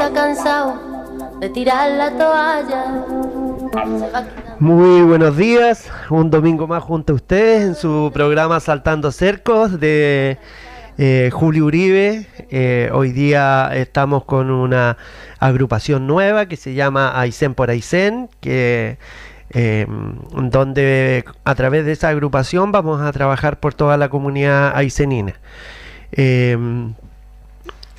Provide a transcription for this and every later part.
ha cansado de tirar la toalla. Muy buenos días, un domingo más junto a ustedes en su programa Saltando Cercos de eh, Julio Uribe. Eh, hoy día estamos con una agrupación nueva que se llama Aysén por Aysén, que eh, donde a través de esa agrupación vamos a trabajar por toda la comunidad aicenina.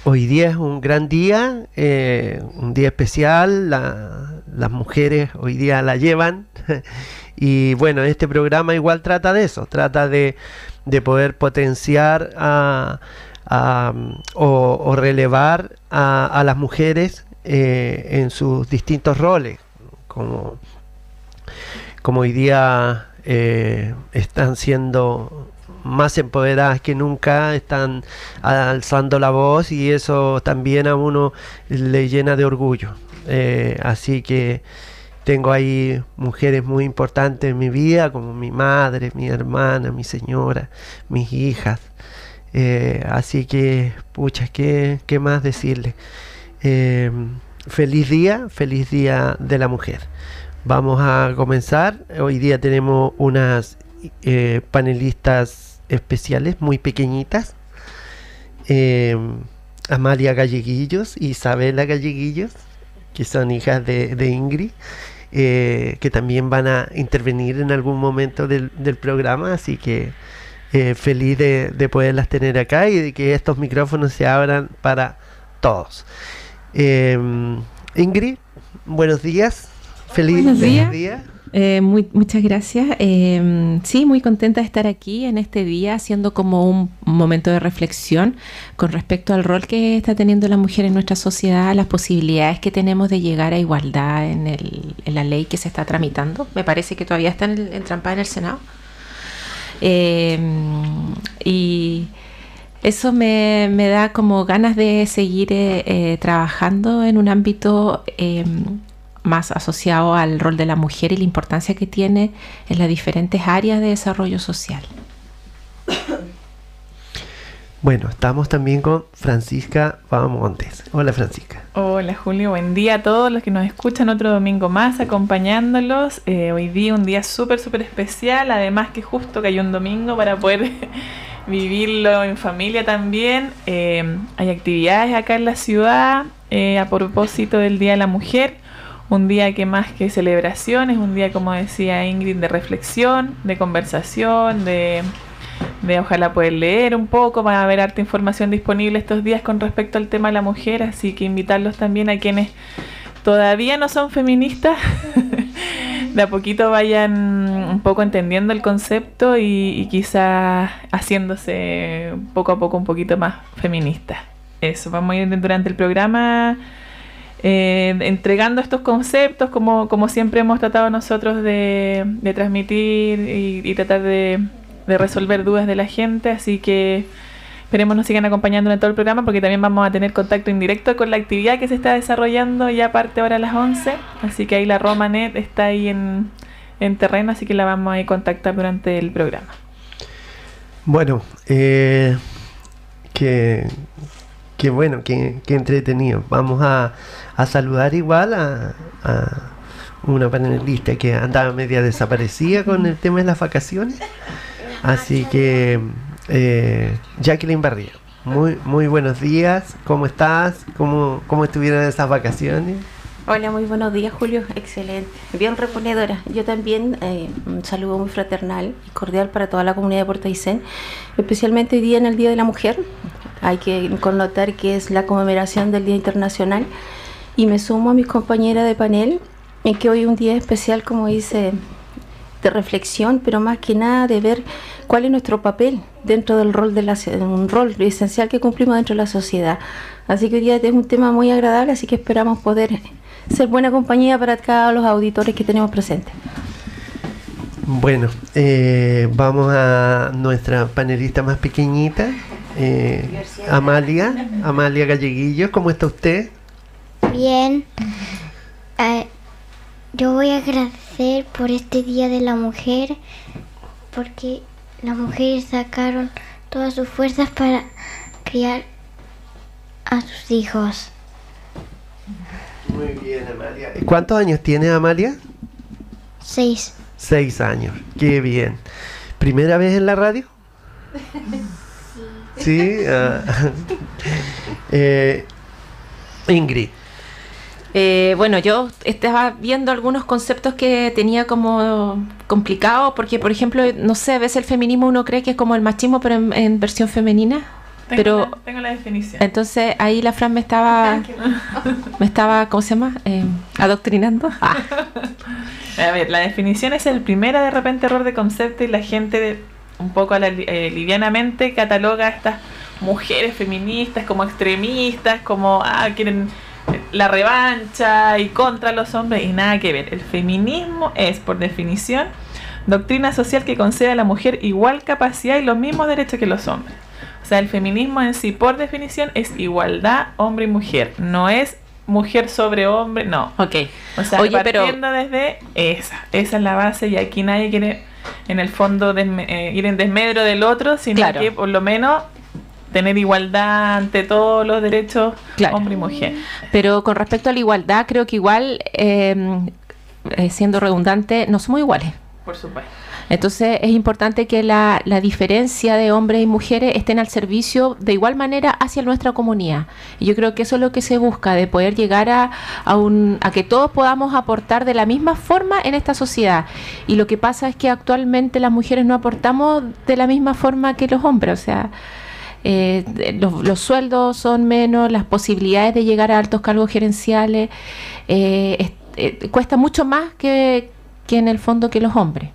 Hoy día es un gran día, un día especial, las mujeres hoy día la llevan. Y bueno, este programa igual trata de eso, trata de de poder potenciar o, relevar a, las mujeres eh, en sus distintos roles, como, como hoy día eh, están siendo más empoderadas que nunca, están alzando la voz y eso también a uno le llena de orgullo. Eh, así que tengo ahí mujeres muy importantes en mi vida, como mi madre, mi hermana, mi señora, mis hijas. Eh, así que, pucha, ¿qué, qué más decirle? Eh, feliz día, feliz día de la mujer. Vamos a comenzar. Hoy día tenemos unas panelistas especiales, muy pequeñitas. Amalia Galleguillos y Isabela Galleguillos, que son hijas de, de Ingrid. Eh, que también van a intervenir en algún momento del, programa, así que eh, feliz de, poderlas tener acá y de que estos micrófonos se abran para todos. Eh, Ingrid, buenos días. Feliz buenos días. Eh, muy, muchas gracias. Em, sí, muy contenta de estar aquí en este día, haciendo como un momento de reflexión con respecto al rol que está teniendo la mujer en nuestra sociedad, las posibilidades que tenemos de llegar a igualdad en, el, en la ley que se está tramitando. Me parece que todavía está en entrampada en el Senado. Em, y eso me, me, da como ganas de seguir eh, eh, trabajando en un ámbito em, más asociado al rol de la mujer y la importancia que tiene en las diferentes áreas de desarrollo social. Bueno, estamos también con Francisca Montes. Hola Francisca. Hola Julio, buen día a todos los que nos escuchan otro domingo más acompañándolos. Eh, hoy día un día súper, súper especial, además que justo que hay un domingo para poder vivirlo en familia también. Eh, hay actividades acá en la ciudad eh, a propósito del Día de la Mujer un día que más que celebración, es un día, como decía Ingrid, de reflexión, de conversación, de, ojalá poder leer un poco, va a haber harta información disponible estos días con respecto al tema de la mujer, así que invitarlos también a quienes todavía no son feministas, de a poquito vayan un poco entendiendo el concepto y, y quizás haciéndose poco a poco un poquito más feministas. Eso, vamos a ir durante el programa eh, entregando estos conceptos como, como siempre hemos tratado nosotros de, transmitir y, tratar de, resolver dudas de la gente. Así que esperemos nos sigan acompañando en todo el programa porque también vamos a tener contacto indirecto con la actividad que se está desarrollando ya parte ahora a las 11. Así que ahí la Romanet está ahí en, terreno, así que la vamos a contactar durante el programa. Bueno, eh, que, que bueno, que entretenido. Vamos a a saludar igual a, una panelista que andaba media desaparecida con el tema de las vacaciones. Así que, eh, Jacqueline Barría, muy, muy buenos días. ¿Cómo estás? ¿Cómo, cómo estuvieron esas vacaciones? Hola, muy buenos días, Julio. Excelente. Bien reponedora. Yo también eh, un saludo muy fraternal y cordial para toda la comunidad de Puerto Aysén, especialmente hoy día en el Día de la Mujer. Hay que connotar que es la conmemoración del Día Internacional y me sumo a mis compañeras de panel en que hoy es un día especial, como dice, de reflexión, pero más que nada de ver cuál es nuestro papel dentro del rol de la, un rol esencial que cumplimos dentro de la sociedad. Así que hoy día es un tema muy agradable, así que esperamos poder ser buena compañía para cada los auditores que tenemos presentes. Bueno, eh, vamos a nuestra panelista más pequeñita, eh, Amalia, Amalia Galleguillo, ¿cómo está usted? Bien. Eh, yo voy a agradecer por este Día de la Mujer porque las mujeres sacaron todas sus fuerzas para criar a sus hijos. Muy bien, Amalia. ¿Cuántos años tiene Amalia? Seis. Seis años. Qué bien. ¿Primera vez en la radio? Sí. Eh, Ingrid. Eh, bueno, yo estaba viendo algunos conceptos que tenía como complicados, porque, por ejemplo, no sé, a veces el feminismo uno cree que es como el machismo, pero en, en versión femenina. Tengo, Pero la, tengo la definición. entonces ahí la Fran me estaba, me estaba, ¿cómo se llama? Eh, adoctrinando. Ah, A ver, la definición es el primer de repente error de concepto y la gente de- un poco a la eh, livianamente cataloga a estas mujeres feministas como extremistas, como ah, quieren eh, la revancha y contra los hombres y nada que ver. El feminismo es, por definición, doctrina social que concede a la mujer igual capacidad y los mismos derechos que los hombres. O sea, el feminismo en sí, por definición, es igualdad hombre y mujer. No es mujer sobre hombre, no. ok. O sea, Oye, pero- partiendo desde esa, esa es la base y aquí nadie quiere en el fondo desme- eh, ir en desmedro del otro, sino Claro. que por lo menos tener igualdad ante todos los derechos Claro. hombre y mujer. Pero con respecto a la igualdad, creo que igual, eh, eh, siendo redundante, no somos iguales. Por supuesto. Entonces es importante que la, la diferencia de hombres y mujeres estén al servicio de igual manera hacia nuestra comunidad. Y yo creo que eso es lo que se busca, de poder llegar a, un, a que todos podamos aportar de la misma forma en esta sociedad. Y lo que pasa es que actualmente las mujeres no aportamos de la misma forma que los hombres. O sea, eh, los, sueldos son menos, las posibilidades de llegar a altos cargos gerenciales eh, eh, cuesta mucho más que en el fondo que los hombres.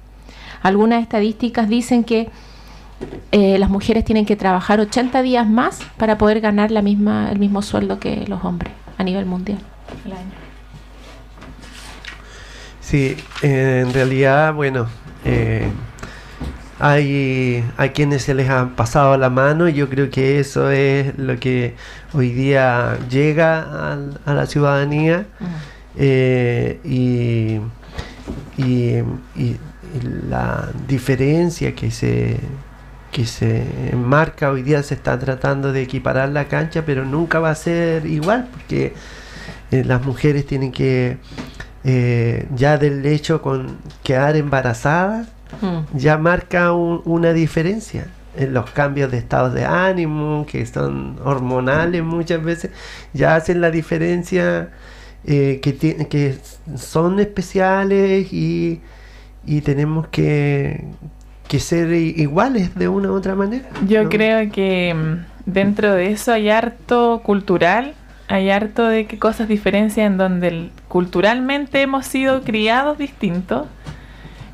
Algunas estadísticas dicen que eh, las mujeres tienen que trabajar 80 días más para poder ganar la misma, el mismo sueldo que los hombres a nivel mundial. El año. Sí, eh, en realidad, bueno, eh, hay, hay quienes se les ha pasado la mano y yo creo que eso es lo que hoy día llega al- a, la ciudadanía eh, y- y la diferencia que se que se marca hoy día se está tratando de equiparar la cancha pero nunca va a ser igual porque eh, las mujeres tienen que eh, ya del hecho con quedar embarazadas Mm. ya marca un- una diferencia en los cambios de estados de ánimo que son hormonales muchas veces ya hacen la diferencia eh, que, que son especiales y, y tenemos que, que ser iguales de una u otra manera Yo ¿no? creo que mm, dentro de eso hay harto cultural, hay harto de que cosas diferencias en donde culturalmente hemos sido criados distintos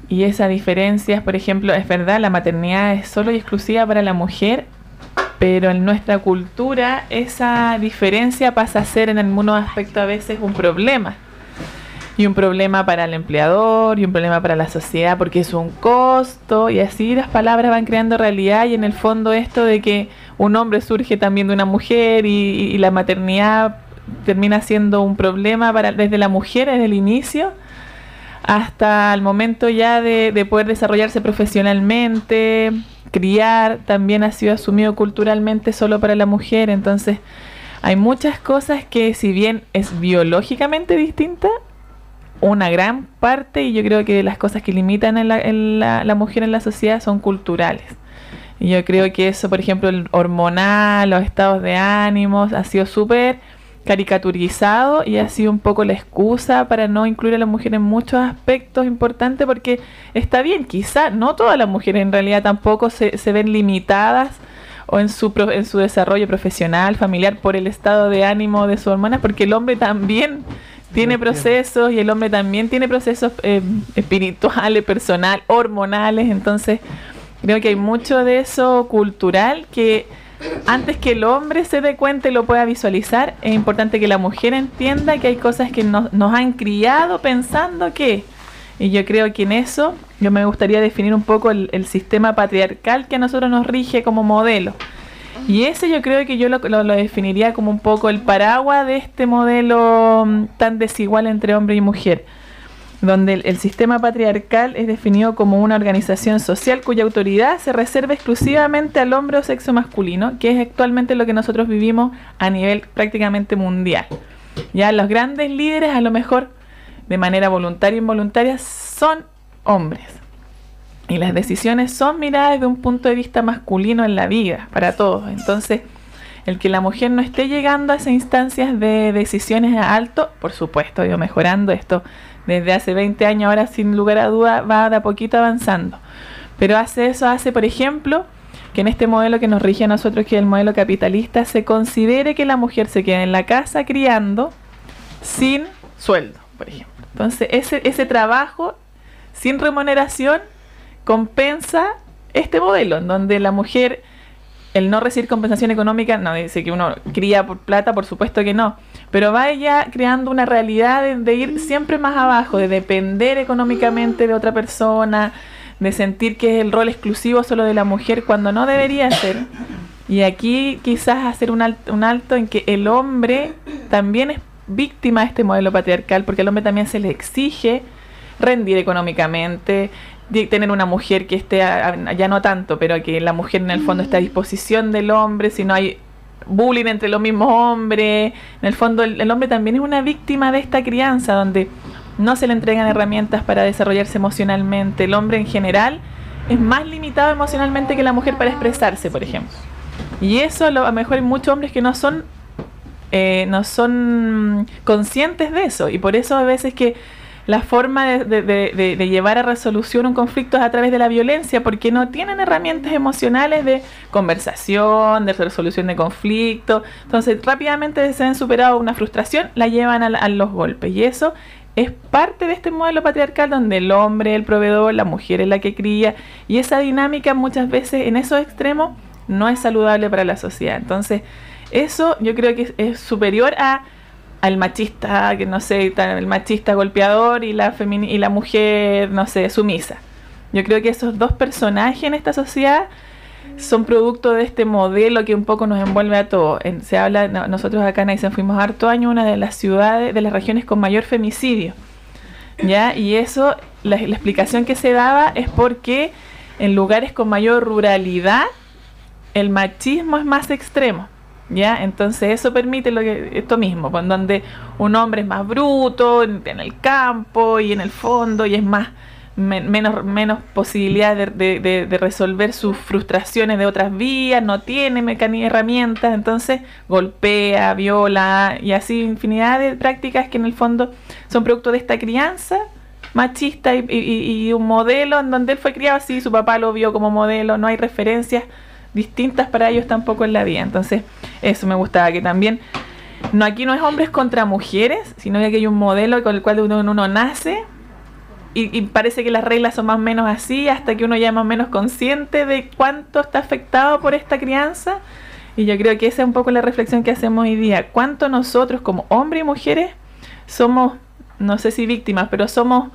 y esa diferencia, por ejemplo, es verdad, la maternidad es solo y exclusiva para la mujer, pero en nuestra cultura esa diferencia pasa a ser en algunos aspectos a veces un problema. Y un problema para el empleador, y un problema para la sociedad, porque es un costo, y así las palabras van creando realidad, y en el fondo esto de que un hombre surge también de una mujer, y, y la maternidad termina siendo un problema para desde la mujer desde el inicio, hasta el momento ya de, de poder desarrollarse profesionalmente, criar, también ha sido asumido culturalmente solo para la mujer, entonces hay muchas cosas que si bien es biológicamente distinta, una gran parte, y yo creo que las cosas que limitan a la, la, mujer en la sociedad son culturales. Y yo creo que eso, por ejemplo, el hormonal, los estados de ánimos, ha sido súper caricaturizado y ha sido un poco la excusa para no incluir a la mujer en muchos aspectos importantes porque está bien, quizá no todas las mujeres en realidad tampoco se, ven limitadas o en su, pro- en su desarrollo profesional, familiar por el estado de ánimo de sus hormonas, porque el hombre también tiene procesos y el hombre también tiene procesos eh, espirituales, personal, hormonales, entonces creo que hay mucho de eso cultural que antes que el hombre se dé cuenta y lo pueda visualizar, es importante que la mujer entienda que hay cosas que nos, nos han criado pensando que, y yo creo que en eso yo me gustaría definir un poco el, el sistema patriarcal que a nosotros nos rige como modelo. Y ese yo creo que yo lo, lo- definiría como un poco el paraguas de este modelo mm, tan desigual entre hombre y mujer, donde el, el sistema patriarcal es definido como una organización social cuya autoridad se reserva exclusivamente al hombre o sexo masculino, que es actualmente lo que nosotros vivimos a nivel prácticamente mundial. Ya los grandes líderes a lo mejor de manera voluntaria o involuntaria son hombres. Y las decisiones son miradas desde un punto de vista masculino en la vida, para todos. Entonces, el que la mujer no esté llegando a esas instancias de decisiones alto, por supuesto, yo mejorando esto desde hace 20 años, ahora sin lugar a duda va de a poquito avanzando. Pero hace eso, hace, por ejemplo, que en este modelo que nos rige a nosotros, que es el modelo capitalista, se considere que la mujer se quede en la casa criando sin sueldo, por ejemplo. Entonces, ese, ese trabajo sin remuneración compensa este modelo, en donde la mujer el no recibir compensación económica no dice que uno cría por plata, por supuesto que no, pero vaya creando una realidad de, ir siempre más abajo, de depender económicamente de otra persona, de sentir que es el rol exclusivo solo de la mujer cuando no debería ser. Y aquí quizás hacer un, un alto en que el hombre también es víctima de este modelo patriarcal, porque al hombre también se le exige rendir económicamente, tener una mujer que esté, ya no tanto, pero que la mujer en el fondo esté a disposición del hombre, si no hay bullying entre los mismos hombres, en el fondo el, hombre también es una víctima de esta crianza donde no se le entregan herramientas para desarrollarse emocionalmente, el hombre en general es más limitado emocionalmente que la mujer para expresarse, por ejemplo. Y eso a lo mejor hay muchos hombres que no son eh, no son conscientes de eso. Y por eso a veces que la forma de, llevar a resolución un conflicto es a través de la violencia, porque no tienen herramientas emocionales de conversación, de resolución de conflicto. Entonces, rápidamente se han superado una frustración, la llevan a, los golpes. Y eso es parte de este modelo patriarcal donde el hombre es el proveedor, la mujer es la que cría, y esa dinámica muchas veces en esos extremos no es saludable para la sociedad. Entonces, eso yo creo que es superior a al machista, que no sé, el machista golpeador y la, y la mujer, no sé, sumisa. Yo creo que esos dos personajes en esta sociedad son producto de este modelo que un poco nos envuelve a todos. se habla, nosotros acá en Aysén fuimos harto año una de las ciudades, de las regiones con mayor femicidio. ¿Ya? Y eso, la, la explicación que se daba es porque en lugares con mayor ruralidad el machismo es más extremo. ¿Ya? Entonces eso permite lo que, esto mismo, pues, donde un hombre es más bruto en, el campo y en el fondo y es más menos, menos posibilidad de, resolver sus frustraciones de otras vías, no tiene mecanismos herramientas, entonces golpea, viola y así infinidad de prácticas que en el fondo son producto de esta crianza machista y, y un modelo en donde él fue criado así, su papá lo vio como modelo, no hay referencias distintas para ellos tampoco en la vida. Entonces, eso me gustaba, que también, no aquí no es hombres contra mujeres, sino que hay un modelo con el cual uno, nace y, parece que las reglas son más o menos así, hasta que uno ya es más o menos consciente de cuánto está afectado por esta crianza. Y yo creo que esa es un poco la reflexión que hacemos hoy día. ¿Cuánto nosotros como hombres y mujeres somos, no sé si víctimas, pero somos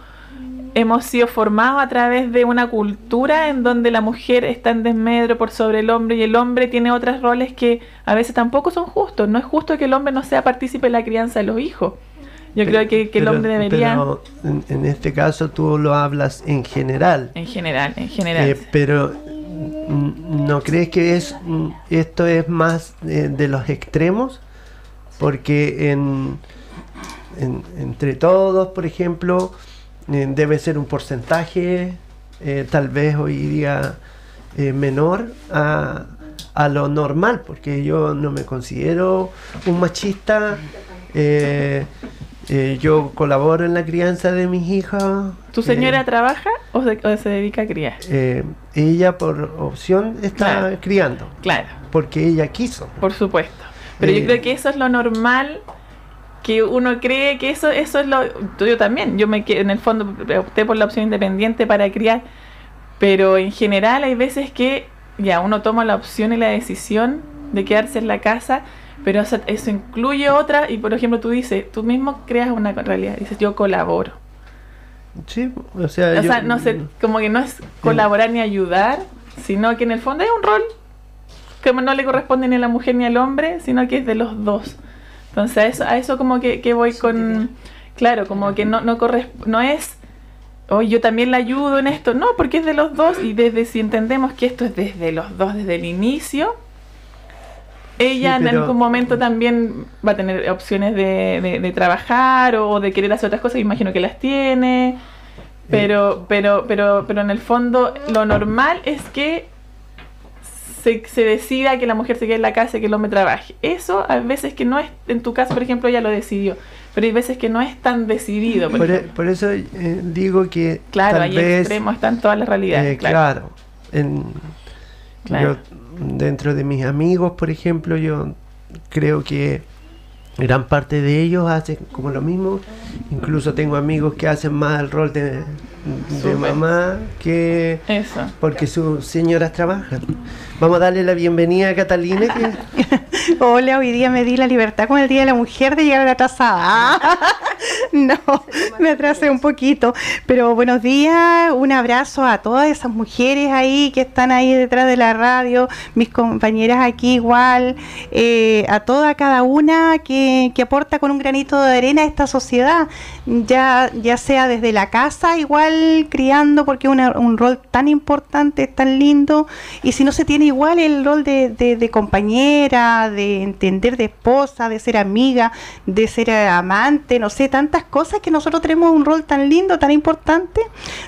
hemos sido formados a través de una cultura en donde la mujer está en desmedro por sobre el hombre y el hombre tiene otros roles que a veces tampoco son justos. No es justo que el hombre no sea partícipe en la crianza de los hijos. Yo creo que, el hombre debería... Pero en, este caso tú lo hablas en general. En general, en general. Eh, pero ¿no crees que es esto es más de los extremos? Porque en, entre todos, por ejemplo, eh, debe ser un porcentaje eh, tal vez hoy día eh, menor a, lo normal, porque yo no me considero un machista. yo colaboro en la crianza de mis hijas. ¿Tu señora trabaja o se, dedica a criar? ella por opción está criando. Claro. Porque ella quiso. Por supuesto. Pero yo creo que eso es lo normal que uno cree que eso eso es lo yo también. Yo me en el fondo opté por la opción independiente para criar pero en general hay veces que ya uno toma la opción y la decisión de quedarse en la casa pero eso, incluye otra y por ejemplo tú dices tú mismo creas una realidad dices yo colaboro. Sí o sea, o sea no sé como que no es colaborar ni ayudar sino que en el fondo es un rol que no le corresponde ni a la mujer ni al hombre sino que es de los dos entonces a eso, a eso como que, que voy con... Claro, como que no, no, no es... Hoy yo también la ayudo en esto. No, porque es de los dos y desde si entendemos que esto es desde los dos, desde el inicio, ella en algún momento también va a tener opciones de, de, trabajar o de querer hacer otras cosas, imagino que las tiene, pero, pero, pero, pero en el fondo lo normal es que se, se, decida que la mujer se quede en la casa y que el hombre trabaje. Eso a veces que no es, en tu caso, por ejemplo, ella lo decidió, pero hay veces que no es tan decidido. Por, e, eso eh, digo que... Claro, tal vez, extremos, están todas las realidades. Eh, claro. en, Yo, dentro de mis amigos, por ejemplo, yo creo que gran parte de ellos hacen como lo mismo. Incluso tengo amigos que hacen más el rol de, de mamá que Eso. porque sus señoras trabajan. Vamos a darle la bienvenida a Catalina. Hola, hoy día me di la libertad con el Día de la Mujer de llegar a la atrasada. no, me atrasé un poquito. Pero buenos días, un abrazo a todas esas mujeres ahí que están ahí detrás de la radio, mis compañeras aquí igual, eh, a toda cada una que, que aporta con un granito de arena a esta sociedad, ya, ya sea desde la casa igual criando, porque es un rol tan importante, tan lindo, y si no se tiene igual el rol de, de, compañera, de entender de esposa, de ser amiga, de ser amante, no sé, cosas que nosotros tenemos un rol tan lindo, tan importante.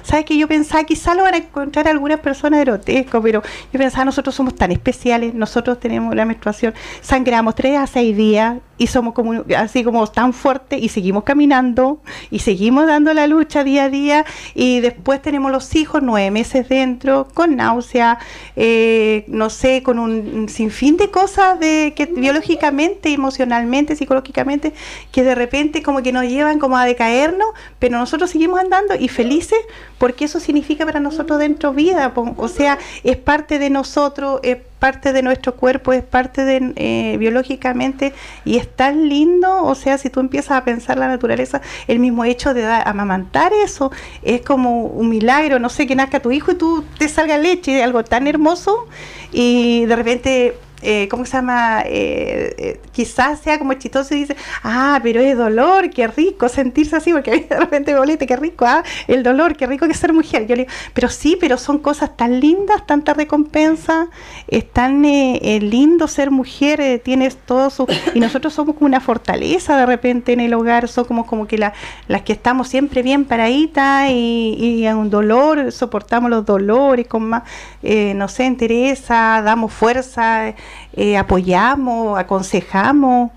Sabes que yo pensaba, quizá lo van a encontrar algunas personas grotesco, pero yo pensaba, nosotros somos tan especiales, nosotros tenemos la menstruación, sangramos tres a seis días y somos como así como tan fuertes y seguimos caminando y seguimos dando la lucha día a día. Y después tenemos los hijos nueve meses dentro con náusea eh, no sé, con un sinfín de cosas de que biológicamente, emocionalmente, psicológicamente, que de repente como que nos llevan como a decaernos, pero nosotros seguimos andando y felices porque eso significa para nosotros dentro vida, o sea, es parte de nosotros, es parte de nuestro cuerpo, es parte de eh, biológicamente y es tan lindo, o sea, si tú empiezas a pensar la naturaleza, el mismo hecho de amamantar eso es como un milagro, no sé, que nazca tu hijo y tú te salga leche, algo tan hermoso y de repente eh, ¿cómo se llama? Eh, eh, quizás sea como chistoso y dice, ah, pero es dolor, qué rico sentirse así, porque a mí de repente me bolete, qué rico, ah, el dolor, qué rico que ser mujer. Yo le digo, pero sí, pero son cosas tan lindas, tanta recompensa, es tan lindo ser mujer, tienes todo su... Y nosotros somos como una fortaleza de repente en el hogar, somos como, que la, las que estamos siempre bien paraditas y, y un dolor, soportamos los dolores con más, no sé, entereza, damos fuerza. Eh, apoyamos, aconsejamos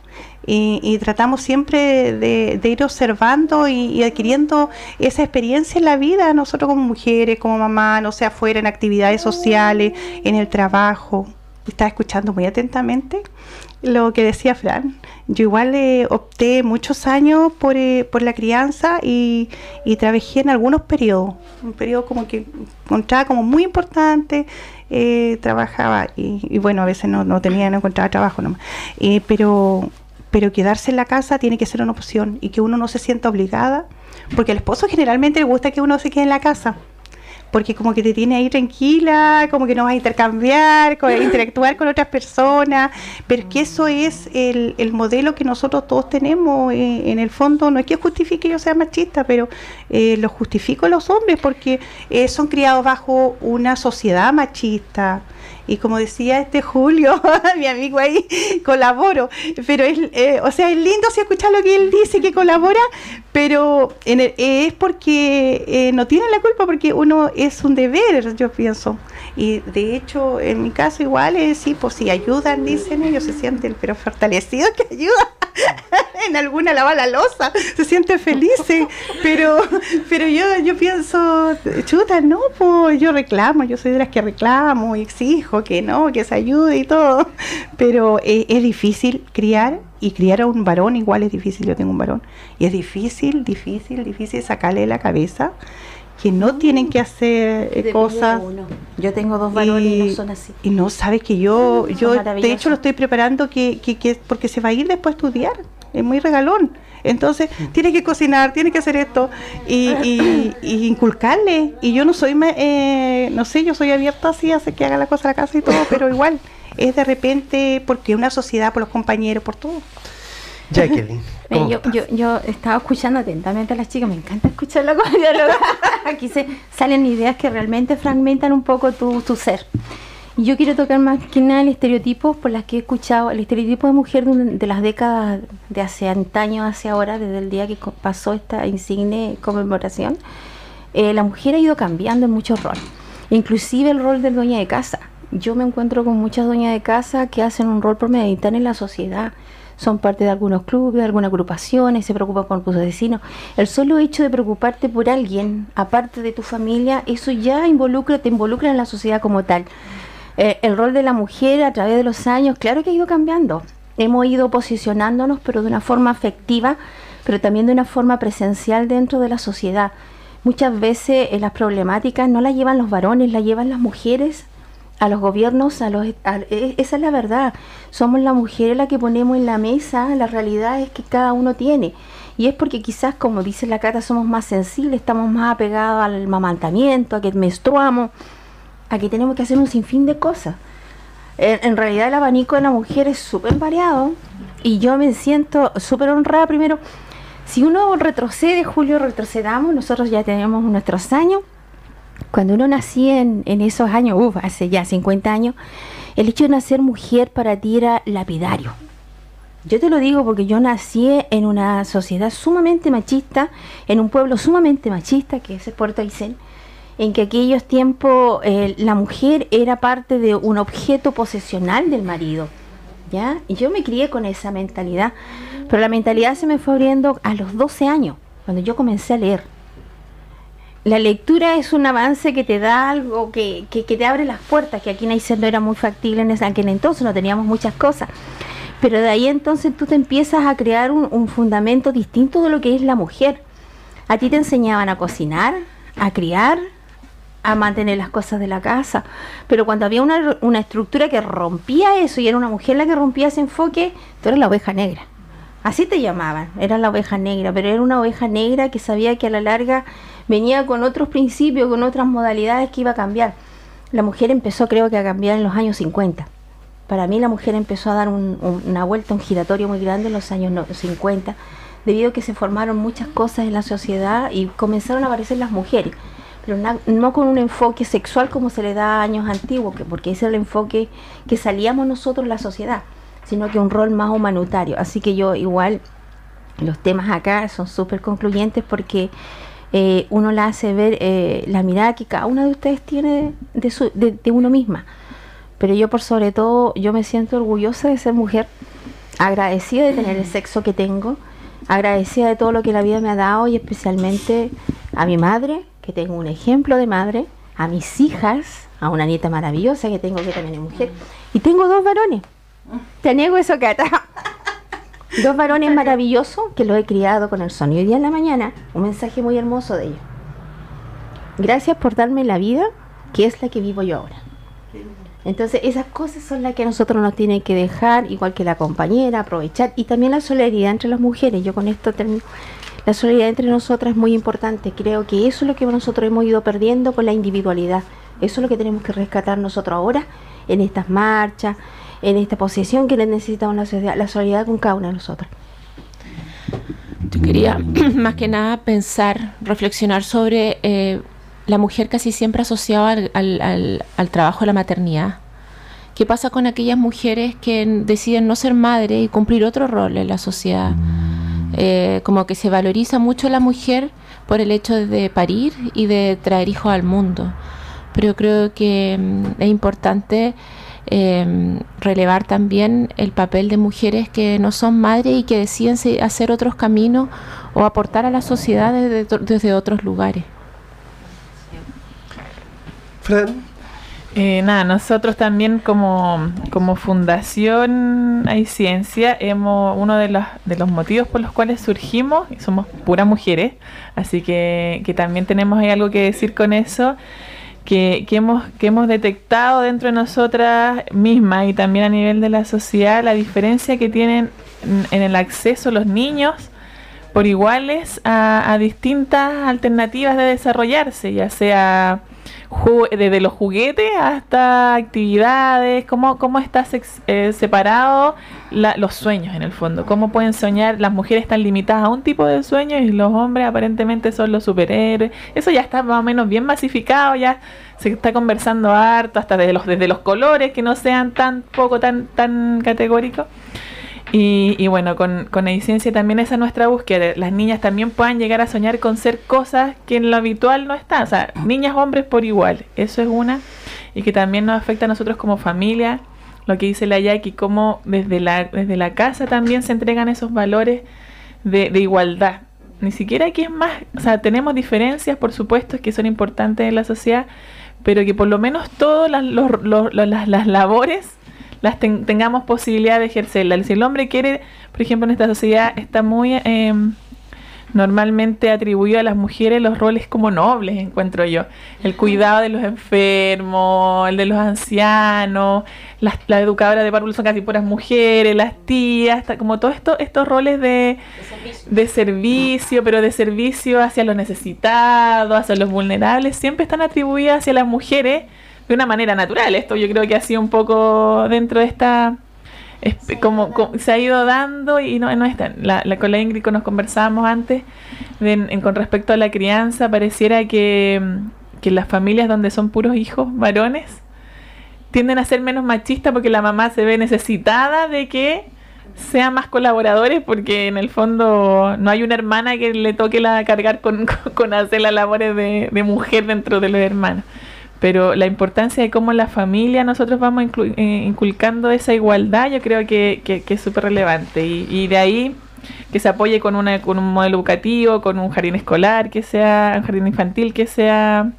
y, tratamos siempre de, ir observando y, adquiriendo esa experiencia en la vida, nosotros como mujeres, como mamá, no sé, afuera, en actividades sociales, en el trabajo. Estaba escuchando muy atentamente lo que decía Fran. Yo igual eh, opté muchos años por, eh, por la crianza y, y, trabajé en algunos periodos, un periodo como que encontraba como muy importante, eh, trabajaba y, bueno, a veces no, no tenía, no encontraba trabajo nomás. Eh, pero, pero quedarse en la casa tiene que ser una opción y que uno no se sienta obligada, porque al esposo generalmente le gusta que uno se quede en la casa porque como que te tiene ahí tranquila, como que no vas a intercambiar, interactuar con otras personas, pero es que eso es el, el modelo que nosotros todos tenemos, eh, en el fondo no es que justifique yo sea machista, pero eh, lo justifico los hombres porque eh, son criados bajo una sociedad machista, y como decía este Julio, mi amigo ahí, colaboro. Pero es, eh, o sea, es lindo si escuchar lo que él dice que colabora, pero en es porque eh, no tienen la culpa, porque uno es un deber, yo pienso. Y de hecho, en mi caso igual es, sí, pues si ayudan, dicen ellos, se sienten pero fortalecidos que ayudan. en alguna lava la losa, se sienten felices, pero pero yo yo pienso, chuta, no, pues yo reclamo, yo soy de las que reclamo y exijo que no, que se ayude y todo, pero es, es difícil criar y criar a un varón igual es difícil, yo tengo un varón, y es difícil, difícil, difícil sacarle la cabeza que no tienen que hacer eh, cosas. Yo tengo dos varones y, no son así. Y no sabes que yo, yo de hecho lo estoy preparando que, que, que, porque se va a ir después a estudiar. Es muy regalón. Entonces, tiene que cocinar, tiene que hacer esto y, y, inculcarle. Y yo no soy, eh, no sé, yo soy abierta así, hace que haga la cosa a la casa y todo, pero igual es de repente porque una sociedad, por los compañeros, por todo. Jacqueline. yo, yo, yo, estaba escuchando atentamente a las chicas, me encanta escucharlo con Aquí se salen ideas que realmente fragmentan un poco tu, tu ser. Yo quiero tocar más que nada el estereotipo por las que he escuchado, el estereotipo de mujer de, las décadas de hace antaño hacia ahora, desde el día que pasó esta insigne conmemoración. Eh, la mujer ha ido cambiando en muchos roles, inclusive el rol de dueña de casa. Yo me encuentro con muchas dueñas de casa que hacen un rol por meditar en la sociedad, son parte de algunos clubes, de algunas agrupaciones, se preocupan por tus vecinos. El solo hecho de preocuparte por alguien, aparte de tu familia, eso ya involucra, te involucra en la sociedad como tal. Eh, el rol de la mujer a través de los años, claro que ha ido cambiando. Hemos ido posicionándonos, pero de una forma afectiva, pero también de una forma presencial dentro de la sociedad. Muchas veces eh, las problemáticas no las llevan los varones, las llevan las mujeres a los gobiernos, a los, e, esa es la verdad. Somos las mujeres las que ponemos en la mesa la realidad es que cada uno tiene. Y es porque quizás, como dice la carta, somos más sensibles, estamos más apegados al mamantamiento, a que menstruamos, a que tenemos que hacer un sinfín de cosas. En, realidad el abanico de la mujer es súper variado y yo me siento súper honrada primero. Si uno retrocede, Julio, retrocedamos, nosotros ya tenemos nuestros años cuando uno nacía en, esos años, uff, hace ya 50 años, el hecho de nacer mujer para ti era lapidario. Yo te lo digo porque yo nací en una sociedad sumamente machista, en un pueblo sumamente machista, que es Puerto Aysén, en que aquellos tiempos eh, la mujer era parte de un objeto posesional del marido. ¿ya? Y yo me crié con esa mentalidad, pero la mentalidad se me fue abriendo a los 12 años, cuando yo comencé a leer la lectura es un avance que te da algo, que, que, te abre las puertas, que aquí en Aysén no era muy factible en entonces, no teníamos muchas cosas. Pero de ahí entonces tú te empiezas a crear un, fundamento distinto de lo que es la mujer. A ti te enseñaban a cocinar, a criar, a mantener las cosas de la casa. Pero cuando había una, una, estructura que rompía eso y era una mujer la que rompía ese enfoque, tú eras la oveja negra. Así te llamaban, era la oveja negra, pero era una oveja negra que sabía que a la larga venía con otros principios, con otras modalidades que iba a cambiar. La mujer empezó creo que a cambiar en los años 50. Para mí la mujer empezó a dar una vuelta, un giratorio muy grande en los años 50, debido a que se formaron muchas cosas en la sociedad y comenzaron a aparecer las mujeres, pero no con un enfoque sexual como se le da a años antiguos, porque ese era el enfoque que salíamos nosotros la sociedad, sino que un rol más humanitario. Así que yo igual los temas acá son súper concluyentes porque eh, uno la hace ver eh, la mirada que cada una de ustedes tiene de, de, uno misma. Pero yo por sobre todo, yo me siento orgullosa de ser mujer, agradecida de tener el sexo que tengo, agradecida de todo lo que la vida me ha dado y especialmente a mi madre, que tengo un ejemplo de madre, a mis hijas, a una nieta maravillosa que tengo que también es mujer, y tengo dos varones. Te niego eso, Cata. Dos varones maravillosos que los he criado con el sonido y día en la mañana. Un mensaje muy hermoso de ellos. Gracias por darme la vida, que es la que vivo yo ahora. Entonces, esas cosas son las que nosotros nos tienen que dejar, igual que la compañera, aprovechar. Y también la solidaridad entre las mujeres. Yo con esto termino. La solidaridad entre nosotras es muy importante. Creo que eso es lo que nosotros hemos ido perdiendo con la individualidad. Eso es lo que tenemos que rescatar nosotros ahora en estas marchas, en esta posición que le necesitamos la sociedad, la solidaridad con cada una de nosotros. Yo quería más que nada pensar, reflexionar sobre eh, la mujer casi siempre asociada al, al, trabajo de la maternidad. ¿Qué pasa con aquellas mujeres que deciden no ser madre y cumplir otro rol en la sociedad? Eh, como que se valoriza mucho la mujer por el hecho de parir y de traer hijos al mundo. Pero creo que mm, es importante eh, relevar también el papel de mujeres que no son madres y que deciden hacer otros caminos o aportar a la sociedad desde, otros lugares. Fran. Eh, nada, nosotros también como, como Fundación Hay Ciencia, hemos, uno de los, de los motivos por los cuales surgimos, somos puras mujeres, así que, que también tenemos ahí algo que decir con eso, que, hemos, que hemos detectado dentro de nosotras mismas y también a nivel de la sociedad la diferencia que tienen en el acceso los niños por iguales a, distintas alternativas de desarrollarse, ya sea desde los juguetes hasta actividades, cómo, cómo está eh, separado los sueños en el fondo, cómo pueden soñar, las mujeres están limitadas a un tipo de sueños y los hombres aparentemente son los superhéroes, eso ya está más o menos bien masificado, ya se está conversando harto, hasta desde los, desde los colores que no sean tan poco, tan, tan categóricos. Y, bueno, con, con ciencia también esa es nuestra búsqueda. Las niñas también puedan llegar a soñar con ser cosas que en lo habitual no están. O sea, niñas, hombres por igual. Eso es una. Y que también nos afecta a nosotros como familia. Lo que dice la Jackie, cómo desde la, desde la casa también se entregan esos valores de, de igualdad. Ni siquiera aquí es más. O sea, tenemos diferencias, por supuesto, que son importantes en la sociedad. Pero que por lo menos todas las, las labores las tengamos posibilidad de ejercerla. Si el hombre quiere, por ejemplo, en esta sociedad está muy em, normalmente atribuido a las mujeres los roles como nobles, encuentro yo. El cuidado de los enfermos, el de los ancianos, las, la educadora de párvulos son casi puras mujeres, las tías, como todos esto, estos roles de, de servicio, pero de servicio hacia los necesitados, hacia los vulnerables, siempre están atribuidas hacia las mujeres de una manera natural. Esto yo creo que ha sido un poco dentro de esta... como, se ha ido dando y no, no está. La, la, con la Ingrid nos conversábamos antes con respecto a la crianza, pareciera que, que las familias donde son puros hijos varones tienden a ser menos machistas porque la mamá se ve necesitada de que sean más colaboradores porque en el fondo no hay una hermana que le toque la cargar con, con hacer las labores de, de mujer dentro de los hermanos pero la importancia de cómo la familia nosotros vamos eh, inculcando esa igualdad yo creo que, es súper relevante y, de ahí que se apoye con, una, con un modelo educativo, con un jardín escolar, que sea un jardín infantil, que sea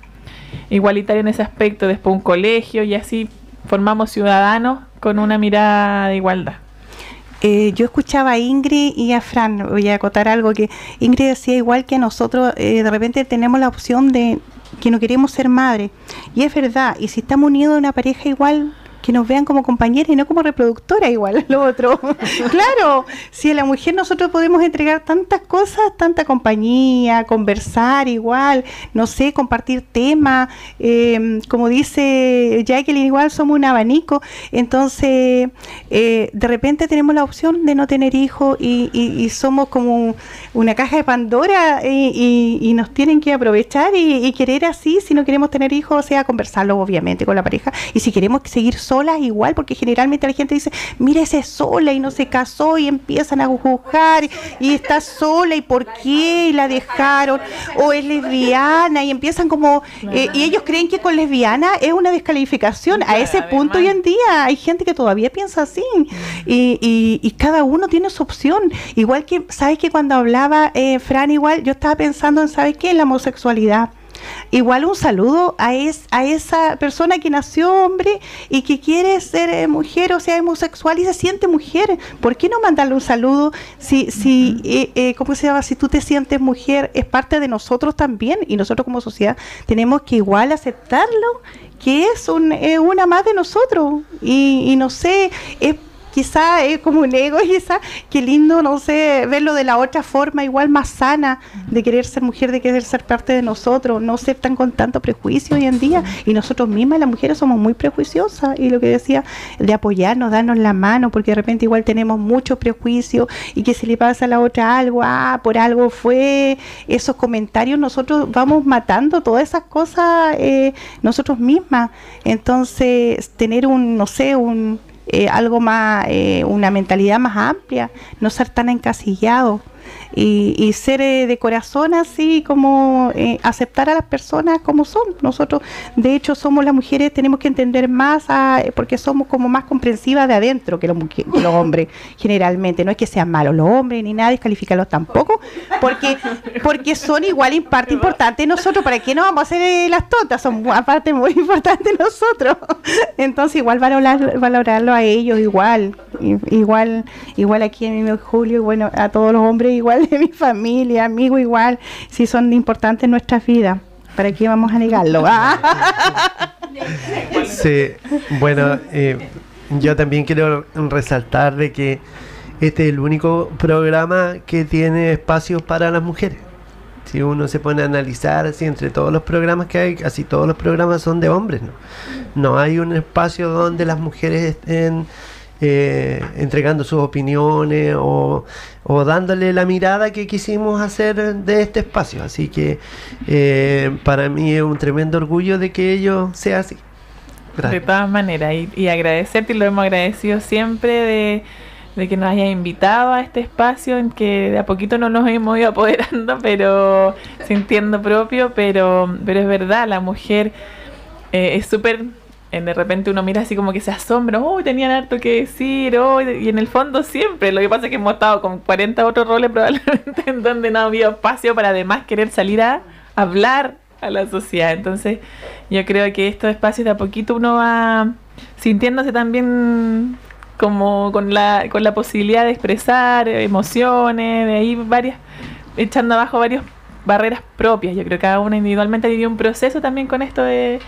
igualitario en ese aspecto, después un colegio y así formamos ciudadanos con una mirada de igualdad. Eh, yo escuchaba a Ingrid y a Fran, voy a acotar algo que Ingrid decía igual que nosotros eh, de repente tenemos la opción de que no queremos ser madre. Y es verdad, y si estamos unidos a una pareja igual, que nos vean como compañera y no como reproductora igual lo otro. claro, si a la mujer nosotros podemos entregar tantas cosas, tanta compañía, conversar igual, no sé, compartir temas, eh, como dice Jacqueline, igual somos un abanico, entonces eh, de repente tenemos la opción de no tener hijos y, somos como una caja de Pandora y, nos tienen que aprovechar y, querer así, si no queremos tener hijos, o sea, conversarlo obviamente con la pareja. Y si queremos seguir solas igual, porque generalmente la gente dice, mire, esa es sola y no se casó y empiezan a juzgar y está sola y por qué y la dejaron, o es lesbiana y empiezan como, eh, y ellos creen que con lesbiana es una descalificación. A ese punto hoy en día. Hay gente que todavía piensa así. Y, y, cada uno tiene su opción. Igual que, ¿sabes que cuando hablaba eh, Fran, igual yo estaba pensando en, ¿sabes qué? En la homosexualidad. Igual un saludo a, es, a esa persona que nació hombre y que quiere ser eh, mujer o sea homosexual y se siente mujer. ¿Por qué no mandarle un saludo si, si eh, eh, ¿cómo se llama? Si tú te sientes mujer, es parte de nosotros también y nosotros como sociedad tenemos que igual aceptarlo que es un, una más de nosotros y, y no sé, es quizá es como un ego, quizá, qué lindo, no sé, verlo de la otra forma, igual más sana, de querer ser mujer, de querer ser parte de nosotros, no ser tan con tanto prejuicio hoy en día. Y nosotros mismas, las mujeres, somos muy prejuiciosas. Y lo que decía, de apoyarnos, darnos la mano, porque de repente igual tenemos mucho prejuicio y que si le pasa a la otra algo, ah, por algo fue, esos comentarios, nosotros vamos matando todas esas cosas eh, nosotros mismas. Entonces, tener un, no sé, un eh, algo más, eh, una mentalidad más amplia, no ser tan encasillado y, ser eh, de corazón así como eh, aceptar a las personas como son. Nosotros, de hecho, somos las mujeres, tenemos que entender más porque somos como más comprensivas de adentro que los, los hombres, generalmente. No es que sean malos los hombres ni nada, descalificarlos tampoco, porque porque son igual en parte importante nosotros. ¿Para qué no vamos a hacer eh, las tontas? Son aparte muy importantes nosotros. Entonces, igual valorar, valorarlo a ellos, igual. Igual igual aquí en mi Julio, y bueno, a todos los hombres igual de mi familia, amigo igual, si son importantes en nuestras vidas. ¿Para qué vamos a negarlo? sí, bueno, eh, yo también quiero resaltar de que este es el único programa que tiene espacios para las mujeres. Si uno se pone a analizar así entre todos los programas que hay, casi todos los programas son de hombres, ¿no? No hay un espacio donde las mujeres estén eh, entregando sus opiniones o, dándole la mirada que quisimos hacer de este espacio. Así que eh, para mí es un tremendo orgullo de que ello sea así. De todas maneras, y, agradecerte, y lo hemos agradecido siempre de, que nos hayas invitado a este espacio en que de a poquito no nos hemos ido apoderando, pero sintiendo propio, pero, pero es verdad, la mujer eh, es súper de repente uno mira así como que se asombra, oh, tenían harto que decir, oh, y en el fondo siempre, lo que pasa es que hemos estado con 40 otros roles probablemente en donde no ha habido espacio para además querer salir a hablar a la sociedad. Entonces yo creo que estos espacios de a poquito uno va sintiéndose también como con la, con la posibilidad de expresar emociones, de ahí varias, echando abajo varios barreras propias. Yo creo que cada uno individualmente ha vivido un proceso también con esto de,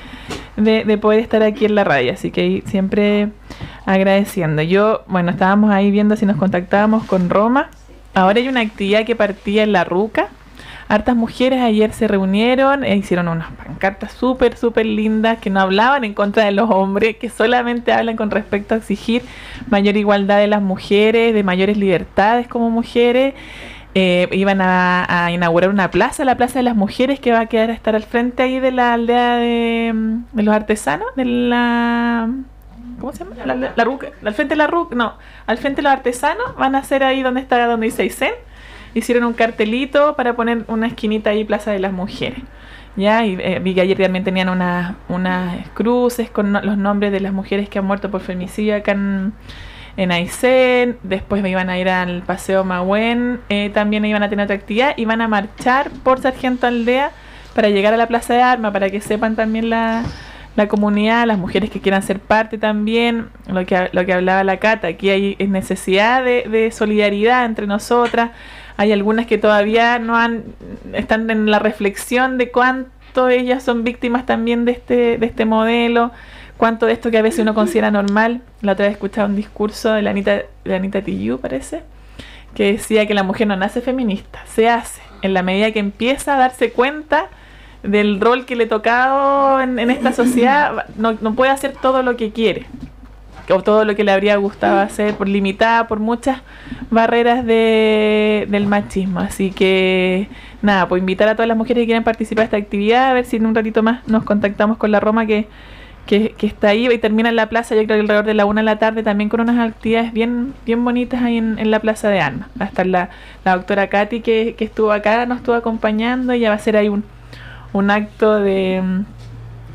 de, poder estar aquí en la radio. Así que siempre agradeciendo. Yo, bueno, estábamos ahí viendo si nos contactábamos con Roma. Ahora hay una actividad que partía en la Ruca. Hartas mujeres ayer se reunieron e hicieron unas pancartas súper, súper lindas que no hablaban en contra de los hombres, que solamente hablan con respecto a exigir mayor igualdad de las mujeres, de mayores libertades como mujeres eh, iban a, inaugurar una plaza, la Plaza de las Mujeres, que va a quedar a estar al frente ahí de la aldea de, los artesanos, de la... ¿Cómo se llama? La, la, al frente de la RUC, no, al frente de los artesanos, van a hacer ahí donde está, donde dice Isen. Hicieron un cartelito para poner una esquinita ahí, Plaza de las Mujeres. Ya, y eh, vi que ayer también tenían unas cruces con los nombres de las mujeres que han muerto por femicidio acá en, en Aysén, después me iban a ir al Paseo Mahuen, eh, también iban a tener otra actividad, iban a marchar por Sargento Aldea para llegar a la Plaza de Armas, para que sepan también la, la comunidad, las mujeres que quieran ser parte también, lo que, lo que hablaba la Cata, aquí hay necesidad de, de solidaridad entre nosotras, hay algunas que todavía no han, están en la reflexión de cuánto ellas son víctimas también de este, de este modelo, cuánto de esto que a veces uno considera normal. La otra vez escuchaba un discurso de la Anita, de Anita parece, que decía que la mujer no nace feminista, se hace en la medida que empieza a darse cuenta del rol que le ha tocado en, esta sociedad, no, no, puede hacer todo lo que quiere o todo lo que le habría gustado hacer, por limitada por muchas barreras de, del machismo. Así que nada, pues invitar a todas las mujeres que quieran participar de esta actividad, a ver si en un ratito más nos contactamos con la Roma que que, está ahí y termina en la plaza, yo creo que alrededor de la una de la tarde, también con unas actividades bien, bien bonitas ahí en, la plaza de Armas. Va a estar la, la doctora Katy que, que, estuvo acá, nos estuvo acompañando, y ya va a ser ahí un, un acto de,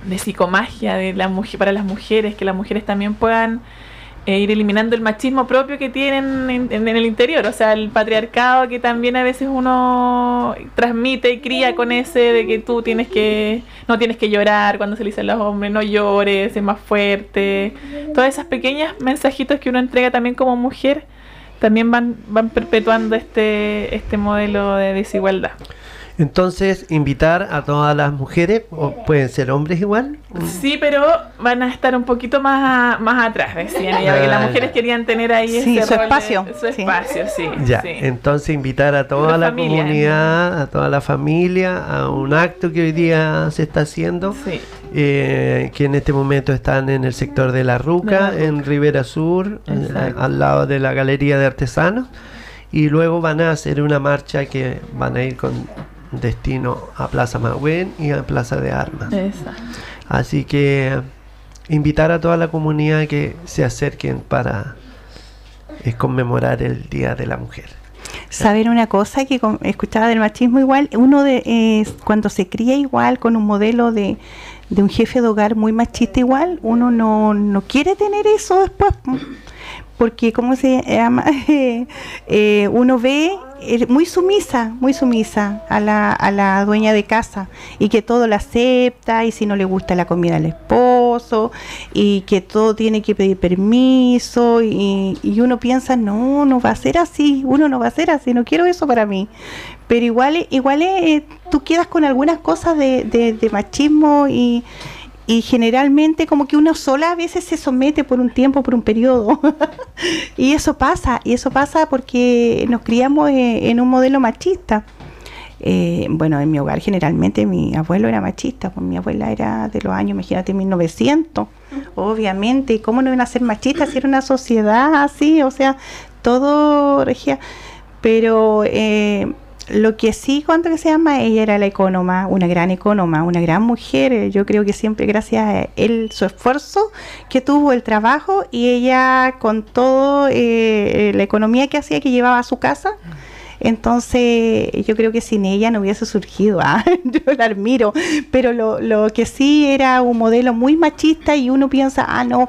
de psicomagia de la, para las mujeres, que las mujeres también puedan e ir eliminando el machismo propio que tienen en, el interior, o sea, el patriarcado que también a veces uno transmite y cría con ese de que tú tienes que, no tienes que llorar cuando se le dice a los hombres, no llores, es más fuerte, todas esas pequeñas mensajitos que uno entrega también como mujer, también van, van perpetuando este, este modelo de desigualdad. Entonces, invitar a todas las mujeres, o pueden ser hombres igual. Sí, pero van a estar un poquito más, más atrás, decían ella, porque las mujeres querían tener ahí ese su espacio. su espacio, sí. Ya, entonces invitar a toda la, comunidad, a toda la familia, a un acto que hoy día se está haciendo, eh, que en este momento están en el sector de La Ruca, en Rivera Sur, al lado de la Galería de Artesanos y luego van a hacer una marcha que van a ir con destino a Plaza Magüen y a Plaza de Armas. Así que invitar a toda la comunidad que se acerquen para eh, conmemorar el Día de la Mujer. Saber una cosa que escuchaba del machismo igual, uno de cuando se cría igual con un modelo de, de un jefe de hogar muy machista igual, uno no, no quiere tener eso después porque ¿cómo se llama? Eh, uno ve eh, muy sumisa, muy sumisa a la, a la dueña de casa y que todo la acepta y si no le gusta la comida al esposo y que todo tiene que pedir permiso y, uno piensa, no, no va a ser así, uno no va a ser así, no quiero eso para mí. Pero igual, igual eh, tú quedas con algunas cosas de, de machismo y y generalmente como que uno sola a veces se somete por un tiempo, por un periodo. y eso pasa, y eso pasa porque nos criamos en un modelo machista. eh, bueno, en mi hogar generalmente mi abuelo era machista, pues mi abuela era de los años, imagínate, 1900, obviamente, ¿cómo no iban a ser machistas si era una sociedad así? O sea, todo regía, pero eh, lo que sí, cuando que se llama, ella era la economa, una gran economa, una gran mujer. Yo creo que siempre gracias a él, su esfuerzo que tuvo, el trabajo, y ella con todo eh, la economía que hacía, que llevaba a su casa, entonces, yo creo que sin ella no hubiese surgido. ¿ah? Yo la admiro. Pero lo, lo que sí era un modelo muy machista y uno piensa, ah, no,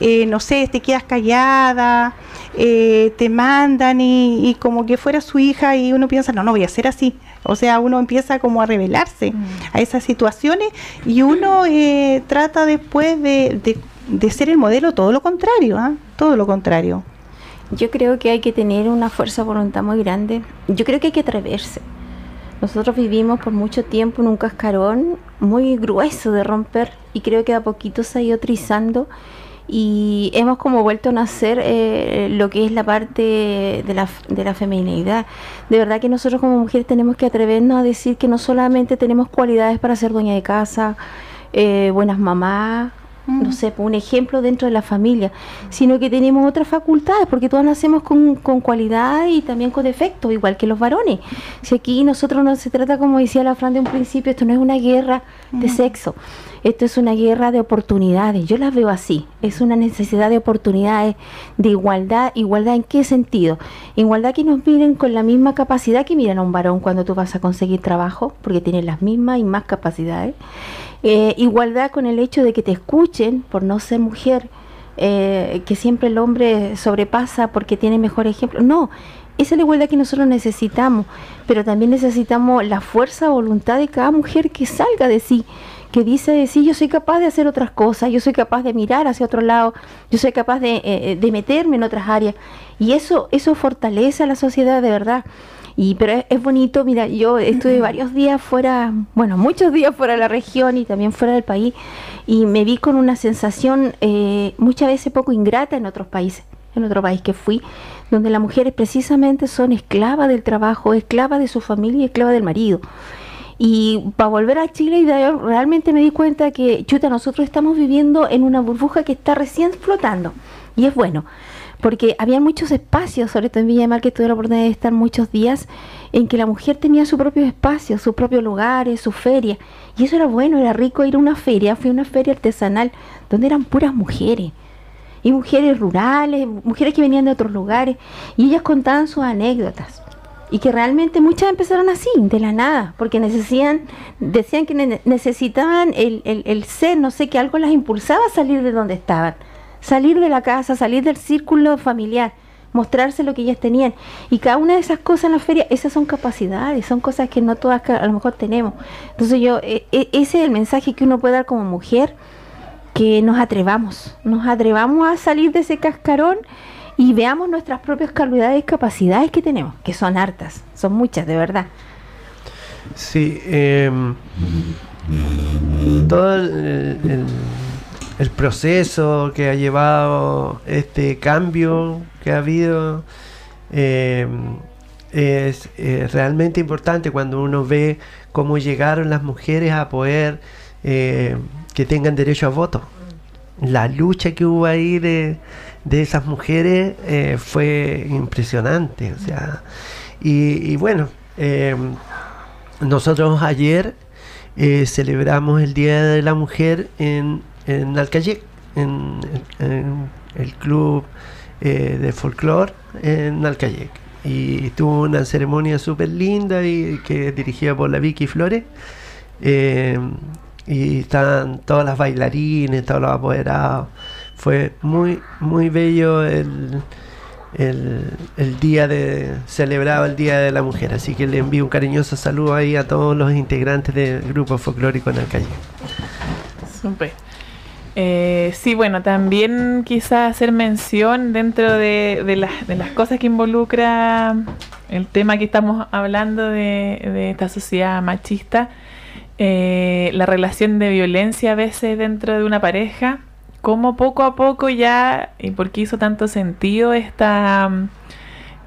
eh, no sé, te quedas callada, eh, te mandan y, como que fuera su hija y uno piensa, no, no voy a ser así. O sea, uno empieza como a revelarse mm. a esas situaciones y uno eh, trata después de, de, de, ser el modelo todo lo contrario, ¿ah? todo lo contrario. Yo creo que hay que tener una fuerza de voluntad muy grande. Yo creo que hay que atreverse. Nosotros vivimos por mucho tiempo en un cascarón muy grueso de romper y creo que a poquito se ha ido trizando y hemos como vuelto a nacer eh, lo que es la parte de la, de la feminidad. De verdad que nosotros como mujeres tenemos que atrevernos a decir que no solamente tenemos cualidades para ser dueña de casa, eh, buenas mamás, no sé, un ejemplo dentro de la familia, sino que tenemos otras facultades, porque todos nacemos con, con cualidad y también con defectos, igual que los varones. Si aquí nosotros no se trata, como decía la Fran de un principio, esto no es una guerra de sexo, esto es una guerra de oportunidades, yo las veo así, es una necesidad de oportunidades, de igualdad, igualdad en qué sentido, igualdad que nos miren con la misma capacidad que miran a un varón cuando tú vas a conseguir trabajo, porque tienen las mismas y más capacidades, eh, igualdad con el hecho de que te escuchen por no ser mujer, eh, que siempre el hombre sobrepasa porque tiene mejor ejemplo. No, esa es la igualdad que nosotros necesitamos, pero también necesitamos la fuerza, voluntad de cada mujer que salga de sí, que dice de sí, yo soy capaz de hacer otras cosas, yo soy capaz de mirar hacia otro lado, yo soy capaz de, eh, de meterme en otras áreas. Y eso, eso fortalece a la sociedad de verdad. Y, pero es, bonito, mira, yo estuve varios días fuera, bueno, muchos días fuera de la región y también fuera del país, y me vi con una sensación eh, muchas veces poco ingrata en otros países, en otro país que fui, donde las mujeres precisamente son esclavas del trabajo, esclavas de su familia y esclavas del marido. Y para volver a Chile, realmente me di cuenta que, chuta, nosotros estamos viviendo en una burbuja que está recién flotando. Y es bueno, porque había muchos espacios, sobre todo en Villa Mar, que tuve la oportunidad de estar muchos días, en que la mujer tenía su propio espacio, sus propios lugares, su feria. Y eso era bueno, era rico ir a una feria. Fui a una feria artesanal donde eran puras mujeres. Y mujeres rurales, mujeres que venían de otros lugares. Y ellas contaban sus anécdotas. Y que realmente muchas empezaron así, de la nada, porque necesitan, decían que necesitaban el, el, el ser, no sé, que algo las impulsaba a salir de donde estaban salir de la casa, salir del círculo familiar, mostrarse lo que ellas tenían. Y cada una de esas cosas en la feria, esas son capacidades, son cosas que no todas a lo mejor tenemos. Entonces yo, e, e, ese es el mensaje que uno puede dar como mujer, que nos atrevamos, nos atrevamos a salir de ese cascarón y veamos nuestras propias cualidades y capacidades que tenemos, que son hartas, son muchas, de verdad. Sí, em, todo el el proceso que ha llevado este cambio que ha habido eh, es, realmente importante cuando uno ve cómo llegaron las mujeres a poder eh, que tengan derecho a voto. La lucha que hubo ahí de, esas mujeres eh, fue impresionante. O sea, y, y bueno, nosotros ayer celebramos el Día de la Mujer en en Alcayec, en, el club eh, de folclore en Alcayec. Y tuvo una ceremonia súper linda y que dirigida por la Vicky Flores. Eh, y están todas las bailarines, todos los apoderados. Fue muy, muy bello el, el, día de celebrado el Día de la Mujer. Así que le envío un cariñoso saludo ahí a todos los integrantes del grupo folclórico en Alcayec. Súper. Eh, sí, bueno, también quizás hacer mención dentro de, de, las cosas que involucra el tema que estamos hablando de, esta sociedad machista, eh, la relación de violencia a veces dentro de una pareja, como poco a poco ya, y por qué hizo tanto sentido esta,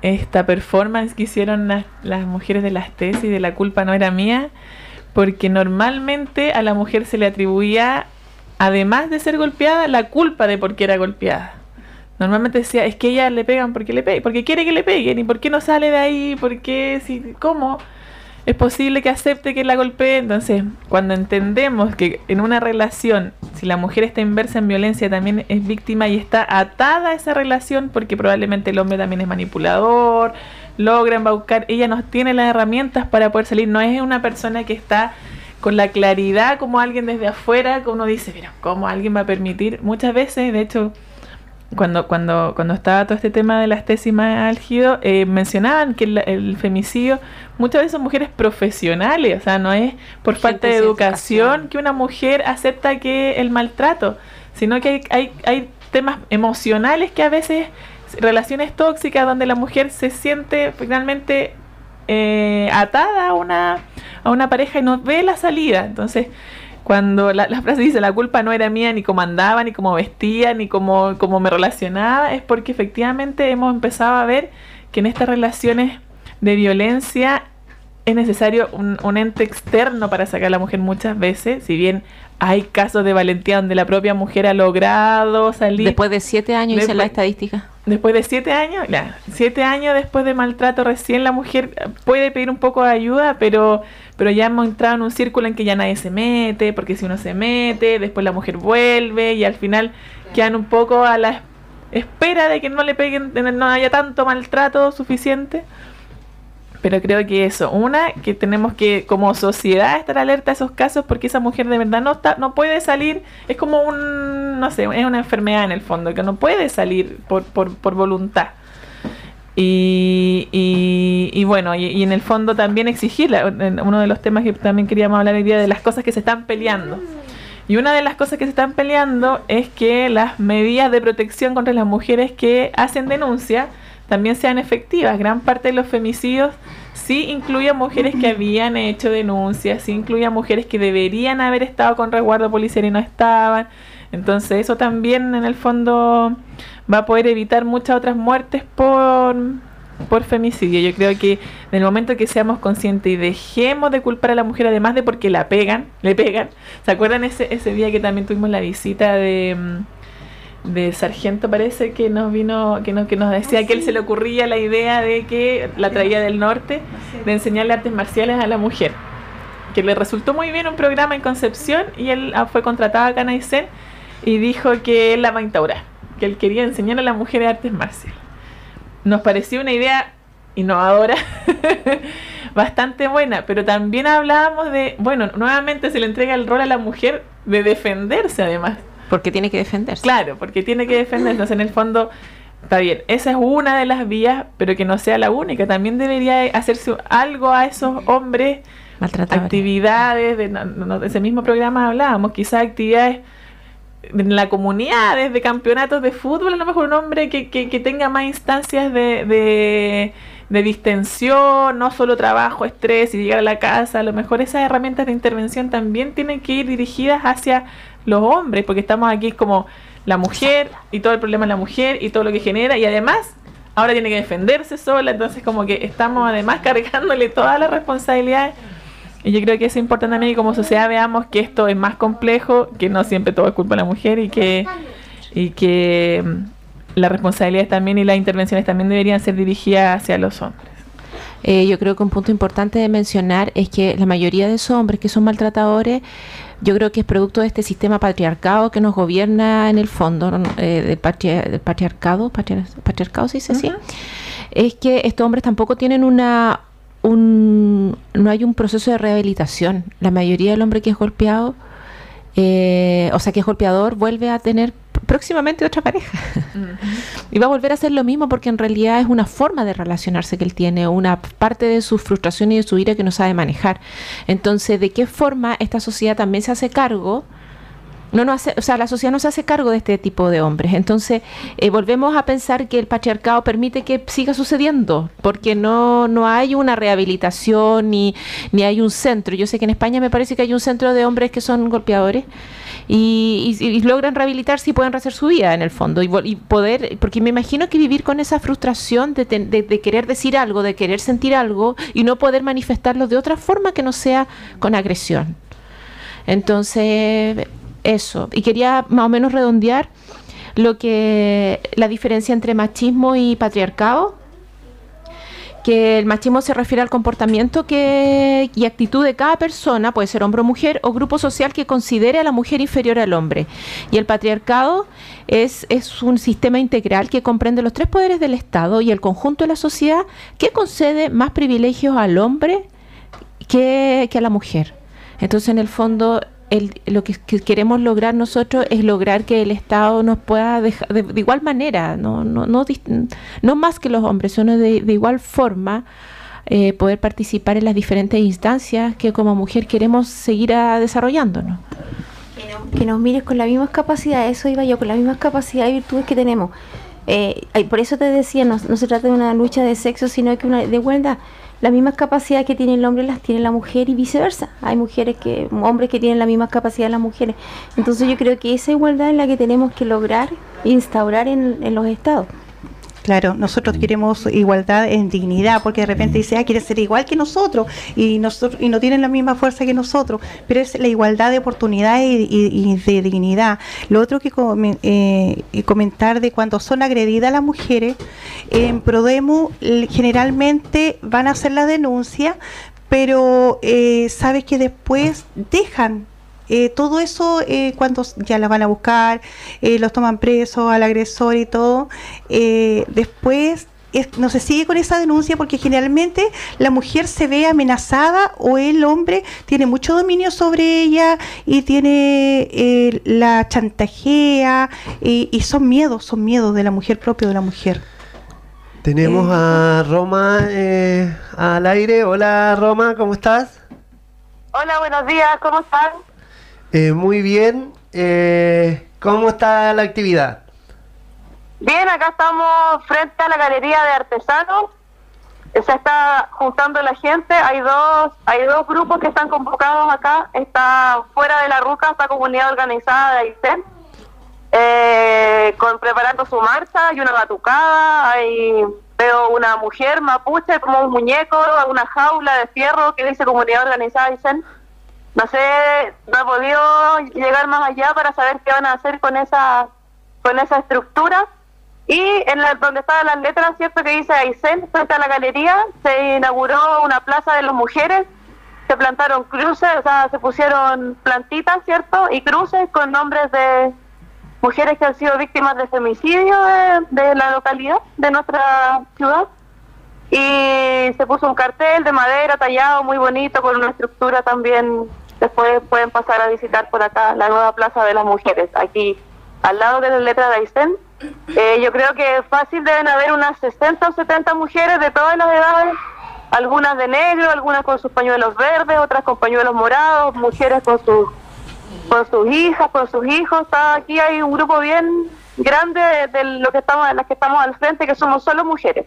esta performance que hicieron las, las mujeres de las tesis de la culpa no era mía, porque normalmente a la mujer se le atribuía, además de ser golpeada, la culpa de por qué era golpeada. Normalmente decía, es que ella le pegan porque le peguen, porque quiere que le peguen, y por qué no sale de ahí, por qué, si, cómo es posible que acepte que la golpee. Entonces, cuando entendemos que en una relación, si la mujer está inversa en violencia, también es víctima y está atada a esa relación, porque probablemente el hombre también es manipulador, logra embaucar, ella no tiene las herramientas para poder salir, no es una persona que está con la claridad como alguien desde afuera, que uno dice, mira, ¿cómo alguien va a permitir? Muchas veces, de hecho, cuando, cuando, cuando estaba todo este tema de las tesis más álgido, eh, mencionaban que el, femicidio muchas veces son mujeres profesionales, o sea, no es por falta de educación, que una mujer acepta que el maltrato, sino que hay, hay, hay temas emocionales que a veces, relaciones tóxicas donde la mujer se siente finalmente eh, atada a una, a una pareja y no ve la salida. Entonces, cuando la, frase dice la culpa no era mía ni cómo andaba, ni cómo vestía, ni cómo, me relacionaba, es porque efectivamente hemos empezado a ver que en estas relaciones de violencia es necesario un, un, ente externo para sacar a la mujer muchas veces, si bien hay casos de valentía donde la propia mujer ha logrado salir. Después de siete años, dice la estadística. Después de siete años, ya, siete años después de maltrato, recién la mujer puede pedir un poco de ayuda, pero, pero ya hemos entrado en un círculo en que ya nadie se mete, porque si uno se mete, después la mujer vuelve y al final quedan un poco a la espera de que no le peguen, no haya tanto maltrato suficiente. Pero creo que eso, una, que tenemos que como sociedad estar alerta a esos casos porque esa mujer de verdad no está, no puede salir, es como un, no sé, es una enfermedad en el fondo, que no puede salir por, por, por voluntad. Y, y, bueno, y, en el fondo también exigir, uno de los temas que también queríamos hablar hoy día, de las cosas que se están peleando. Y una de las cosas que se están peleando es que las medidas de protección contra las mujeres que hacen denuncia, también sean efectivas. Gran parte de los femicidios sí incluye a mujeres que habían hecho denuncias, sí incluye a mujeres que deberían haber estado con resguardo policial y no estaban. Entonces eso también en el fondo va a poder evitar muchas otras muertes por, por femicidio. Yo creo que en el momento que seamos conscientes y dejemos de culpar a la mujer, además de porque la pegan, le pegan. ¿Se acuerdan ese, ese día que también tuvimos la visita de mm, de sargento parece que nos vino que nos, que nos decía que él se le ocurría la idea de que la traía del norte de enseñarle artes marciales a la mujer que le resultó muy bien un programa en Concepción y él ah, fue contratado acá en Aysén y dijo que él la va a instaurar que él quería enseñar a la mujer artes marciales. Nos pareció una idea innovadora bastante buena pero también hablábamos de bueno nuevamente se le entrega el rol a la mujer de defenderse además porque tiene que defenderse. Claro, porque tiene que defenderse. Entonces, en el fondo, está bien, esa es una de las vías, pero que no sea la única. También debería hacerse algo a esos hombres, actividades, de, ese mismo programa hablábamos, quizás actividades en la comunidad, desde campeonatos de fútbol, a lo mejor un hombre que, que, tenga más instancias de, de, de, distensión, no solo trabajo, estrés y llegar a la casa, a lo mejor esas herramientas de intervención también tienen que ir dirigidas hacia los hombres, porque estamos aquí como la mujer y todo el problema es la mujer y todo lo que genera y además ahora tiene que defenderse sola, entonces como que estamos además cargándole todas las responsabilidades y yo creo que es importante también que como sociedad veamos que esto es más complejo, que no siempre todo es culpa de la mujer y que, y que mm, las responsabilidades también y las intervenciones también deberían ser dirigidas hacia los hombres. Eh, yo creo que un punto importante de mencionar es que la mayoría de esos hombres que son maltratadores yo creo que es producto de este sistema patriarcado que nos gobierna en el fondo, eh, del, patriarcado, patriarcado se dice así, es que estos hombres tampoco tienen una, un, no hay un proceso de rehabilitación. La mayoría del hombre que es golpeado, eh, o sea, que es golpeador, vuelve a tener próximamente otra pareja. y va a volver a hacer lo mismo porque en realidad es una forma de relacionarse que él tiene, una parte de su frustración y de su ira que no sabe manejar. Entonces, ¿de qué forma esta sociedad también se hace cargo no nos hace, o sea, la sociedad no se hace cargo de este tipo de hombres. Entonces, eh, volvemos a pensar que el patriarcado permite que siga sucediendo, porque no, no hay una rehabilitación ni, ni hay un centro. Yo sé que en España me parece que hay un centro de hombres que son golpeadores y, logran rehabilitarse y pueden rehacer su vida en el fondo. Y, poder, porque me imagino que vivir con esa frustración de, de querer decir algo, de querer sentir algo y no poder manifestarlo de otra forma que no sea con agresión. Entonces, eso. Y quería más o menos redondear lo que la diferencia entre machismo y patriarcado que el machismo se refiere al comportamiento que, y actitud de cada persona, puede ser hombre o mujer, o grupo social que considere a la mujer inferior al hombre. Y el patriarcado es, es un sistema integral que comprende los tres poderes del Estado y el conjunto de la sociedad que concede más privilegios al hombre que, que a la mujer. Entonces, en el fondo, lo que, queremos lograr nosotros es lograr que el Estado nos pueda dejar de, igual manera, no, no, no, no, más que los hombres, sino de, de igual forma eh, poder participar en las diferentes instancias que como mujer queremos seguir desarrollándonos. Que, nos mires con las mismas capacidades, eso iba yo, con las mismas capacidades y virtudes que tenemos. Eh, por eso te decía, no, no, se trata de una lucha de sexo, sino que una de igualdad las mismas capacidades que tiene el hombre las tiene la mujer y viceversa. Hay mujeres que, hombres que tienen las mismas capacidades las mujeres. Entonces yo creo que esa igualdad es la que tenemos que lograr instaurar en, en los estados. Claro, nosotros queremos igualdad en dignidad, porque de repente dice, ah, quiere ser igual que nosotros y nosotros y no tienen la misma fuerza que nosotros, pero es la igualdad de oportunidad y, de dignidad. Lo otro que eh, comentar de cuando son agredidas las mujeres, en Prodemo generalmente van a hacer la denuncia, pero eh, sabes que después dejan eh, todo eso, eh, cuando ya la van a buscar, eh, los toman presos al agresor y todo, después no se sigue con esa denuncia porque generalmente la mujer se ve amenazada o el hombre tiene mucho dominio sobre ella y tiene la chantajea y, son miedos, son miedos de la mujer propio de la mujer. Tenemos a Roma al aire. Hola Roma, ¿cómo estás? Hola, buenos días, ¿cómo están? Eh, muy bien. Eh, ¿Cómo está la actividad? Bien, acá estamos frente a la galería de artesanos. Se está juntando la gente. Hay dos, hay dos grupos que están convocados acá. Está fuera de la ruta esta comunidad organizada de Aysén, eh, con preparando su marcha. Hay una batucada. Hay veo una mujer mapuche como un muñeco, una jaula de fierro que dice comunidad organizada Aysén no sé, no he podido llegar más allá para saber qué van a hacer con esa con esa estructura. Y en la, donde estaban las letras, ¿cierto? Que dice Aysén, frente a la galería, se inauguró una plaza de las mujeres, se plantaron cruces, o sea, se pusieron plantitas, ¿cierto? Y cruces con nombres de mujeres que han sido víctimas de femicidio de la localidad, de nuestra ciudad. Y se puso un cartel de madera tallado muy bonito con una estructura también Después pueden pasar a visitar por acá la nueva Plaza de las Mujeres, aquí al lado de la letra de Aysén. Eh, yo creo que fácil deben haber unas 60 o 70 mujeres de todas las edades, algunas de negro, algunas con sus pañuelos verdes, otras con pañuelos morados, mujeres con sus con sus hijas, con sus hijos. Aquí hay un grupo bien grande de, lo que estamos, las que estamos al frente, que somos solo mujeres.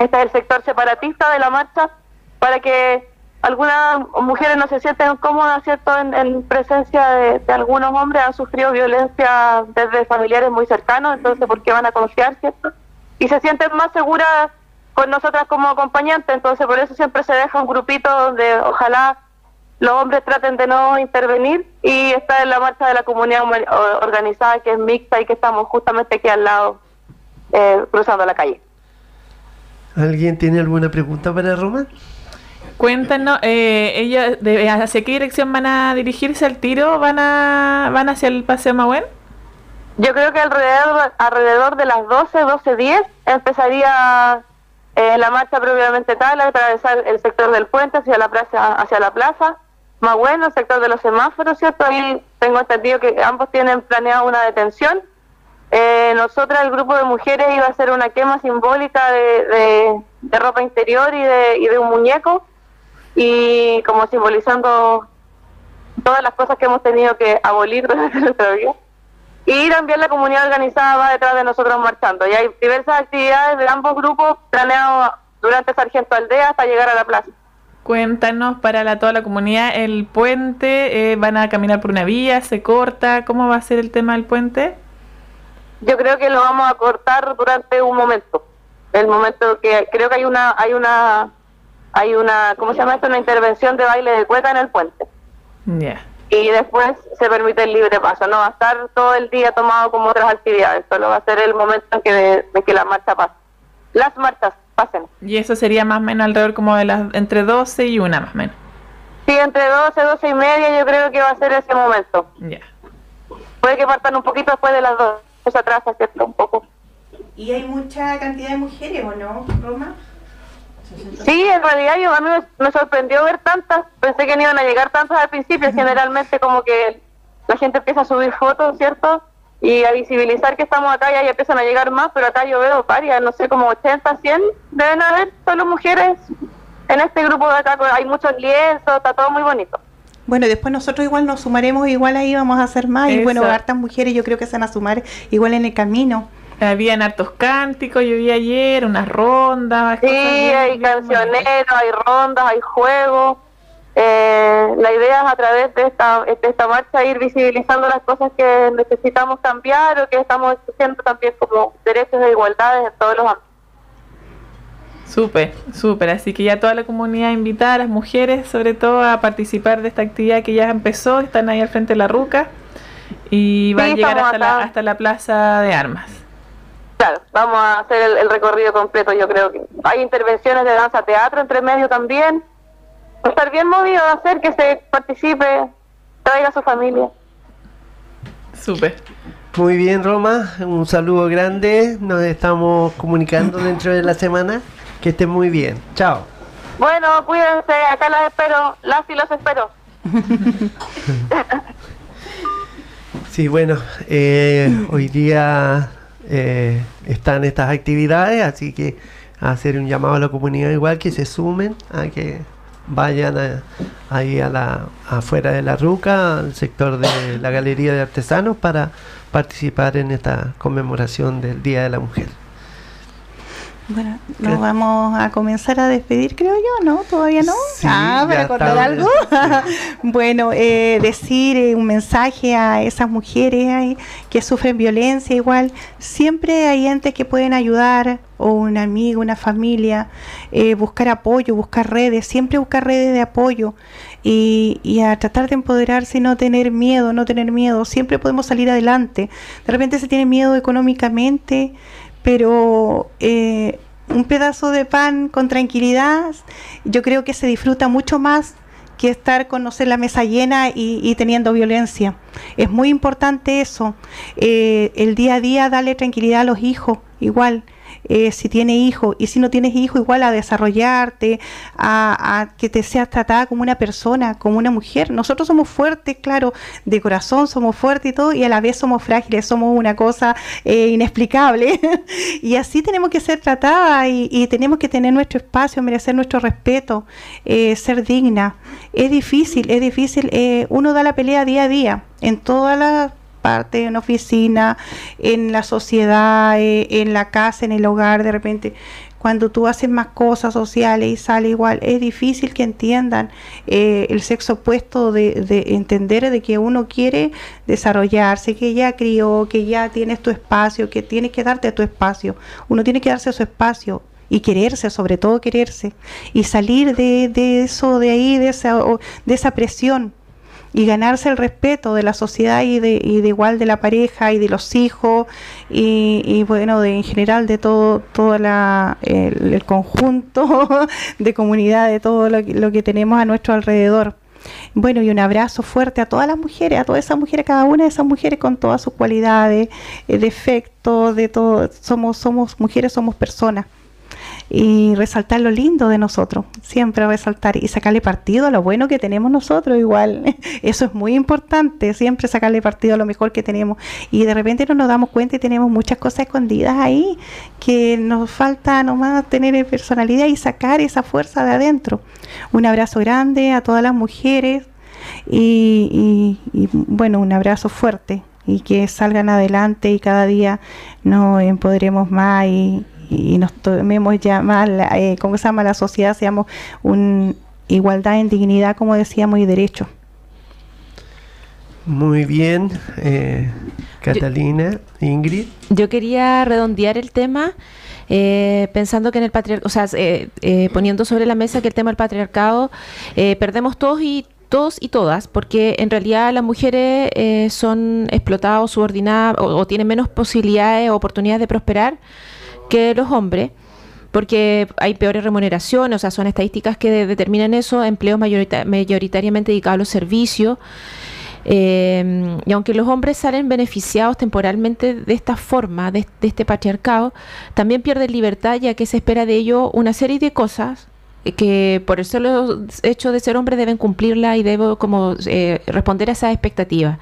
Este es el sector separatista de la marcha para que algunas mujeres no se sienten cómodas, ¿cierto?, en, presencia de, algunos hombres, han sufrido violencia desde familiares muy cercanos, entonces, ¿por qué van a confiar, ¿cierto? Y se sienten más seguras con nosotras como acompañantes, entonces por eso siempre se deja un grupito donde ojalá los hombres traten de no intervenir y está en la marcha de la comunidad organizada que es mixta y que estamos justamente aquí al lado, eh, cruzando la calle. ¿Alguien tiene alguna pregunta para Roma? Cuéntanos, eh, ella, de, ¿hacia qué dirección van a dirigirse al tiro? ¿Van a van hacia el Paseo Mahuen? Yo creo que alrededor, alrededor de las 12, 12.10 empezaría eh, la marcha propiamente tal, atravesar el sector del puente hacia la plaza, hacia la plaza. Mahuen, el sector de los semáforos, ¿cierto? Ahí tengo entendido que ambos tienen planeado una detención. Eh, nosotras, el grupo de mujeres, iba a hacer una quema simbólica de, de, ropa interior y de, y de un muñeco y como simbolizando todas las cosas que hemos tenido que abolir durante nuestra vida. Y también la comunidad organizada va detrás de nosotros marchando. Y hay diversas actividades de ambos grupos planeados durante Sargento Aldea hasta llegar a la plaza. Cuéntanos para toda la comunidad, el puente, eh, ¿van a caminar por una vía? ¿Se corta? ¿Cómo va a ser el tema del puente? yo creo que lo vamos a cortar durante un momento. El momento que creo que hay una, hay una, hay una, ¿cómo se llama esto? Una intervención de baile de cueca en el puente. Yeah. Y después se permite el libre paso. No va a estar todo el día tomado como otras actividades. Solo va a ser el momento en que, de, que la marcha pase. Las marchas pasen. Y eso sería más o menos alrededor como de las entre 12 y una más o menos. Sí, entre 12, 12 y media yo creo que va a ser ese momento. Ya. Puede que partan un poquito después de las 12 pues atrás hacerlo un poco. ¿Y hay mucha cantidad de mujeres o no, Roma? Sí, en realidad yo, a mí me, sorprendió ver tantas, pensé que no iban a llegar tantas al principio, generalmente como que la gente empieza a subir fotos, ¿cierto? Y a visibilizar que estamos acá ya, ya empiezan a llegar más, pero acá yo veo varias, no sé, como 80, 100 deben haber solo mujeres en este grupo de acá, hay muchos lienzos, está todo muy bonito. Bueno, después nosotros igual nos sumaremos, igual ahí vamos a hacer más. Y bueno, hartas mujeres yo creo que se van a sumar igual en el camino. Habían hartos cánticos, yo vi ayer, unas rondas. Sí, hay cancioneros, hay rondas, hay juegos. Eh, la idea es a través de esta, de esta marcha ir visibilizando las cosas que necesitamos cambiar o que estamos exigiendo también como derechos e igualdades en todos los ámbitos. Súper, súper. Así que ya toda la comunidad invitada, a las mujeres sobre todo, a participar de esta actividad que ya empezó. Están ahí al frente de la ruca y va Sí, a llegar hasta la, hasta la plaza de armas. Claro, vamos a hacer el, el recorrido completo, yo creo que hay intervenciones de danza teatro entre medio también. Va a estar bien movido de hacer que se participe, traiga a su familia. Súper. Muy bien, Roma. Un saludo grande. Nos estamos comunicando dentro de la semana. Que estén muy bien. Chao. Bueno, cuídense, acá las espero, las y los espero. Sí, bueno, eh, hoy día eh, están estas actividades, así que hacer un llamado a la comunidad igual que se sumen, a que vayan a- ahí a la afuera de la ruca, al sector de la galería de artesanos para participar en esta conmemoración del Día de la Mujer. Bueno, ¿Qué? nos vamos a comenzar a despedir, creo yo, ¿no? ¿Todavía no? Sí, ah, para estamos- algo. bueno, eh, decir eh, un mensaje a esas mujeres que sufren violencia igual. Siempre hay entes que pueden ayudar, o un amigo, una familia, eh, buscar apoyo, buscar redes, siempre buscar redes de apoyo y, y a tratar de empoderarse y no tener miedo, no tener miedo. Siempre podemos salir adelante. De repente se tiene miedo económicamente, pero eh, un pedazo de pan con tranquilidad, yo creo que se disfruta mucho más que estar con, no la mesa llena y, y teniendo violencia. Es muy importante eso. Eh, el día a día darle tranquilidad a los hijos, igual. Eh, si tiene hijos y si no tienes hijos, igual a desarrollarte, a, que te seas tratada como una persona, como una mujer. Nosotros somos fuertes, claro, de corazón somos fuertes y todo, y a la vez somos frágiles, somos una cosa eh, inexplicable. y así tenemos que ser tratadas y, y tenemos que tener nuestro espacio, merecer nuestro respeto, eh, ser digna. Es difícil, es difícil. eh, uno da la pelea día a día en todas las parte en oficina, en la sociedad, eh, en la casa, en el hogar, de repente. Cuando tú haces más cosas sociales y sale igual, es difícil que entiendan eh, el sexo opuesto de, de entender de que uno quiere desarrollarse, que ya crió, que ya tienes tu espacio, que tienes que darte tu espacio. Uno tiene que darse su espacio y quererse, sobre todo quererse, y salir de, de eso, de ahí, de esa, de esa presión y ganarse el respeto de la sociedad y de, y de igual de la pareja y de los hijos y, bueno de en general de todo todo la, el, conjunto de comunidad de todo lo que, lo que tenemos a nuestro alrededor. Bueno y un abrazo fuerte a todas las mujeres a todas esas mujeres cada una de esas mujeres con todas sus cualidades eh, defectos de todo somos somos mujeres somos personas y resaltar lo lindo de nosotros, siempre resaltar y sacarle partido a lo bueno que tenemos nosotros igual. Eso es muy importante, siempre sacarle partido a lo mejor que tenemos y de repente no nos damos cuenta y tenemos muchas cosas escondidas ahí que nos falta nomás tener personalidad y sacar esa fuerza de adentro. Un abrazo grande a todas las mujeres y, bueno, un abrazo fuerte y que salgan adelante y cada día nos empoderemos más y, nos tomemos ya más, eh, ¿cómo se llama? La sociedad, seamos un igualdad en dignidad, como decíamos, y derecho. Muy bien, eh, Catalina, Ingrid. Yo quería redondear el tema eh, pensando que en el patriarcado, o sea, eh, eh, poniendo sobre la mesa que el tema del patriarcado perdemos todos y todos y todas, porque en realidad las mujeres son explotadas o subordinadas o, tienen menos posibilidades o oportunidades de prosperar que los hombres porque hay peores remuneraciones, o sea, son estadísticas que determinan eso, empleos mayoritariamente dedicados a los servicios, eh, y aunque los hombres salen beneficiados temporalmente de esta forma, de, este patriarcado, también pierden libertad ya que se espera de ellos una serie de cosas que por el solo hecho de ser hombre deben cumplirla y debo como eh, responder a esas expectativas.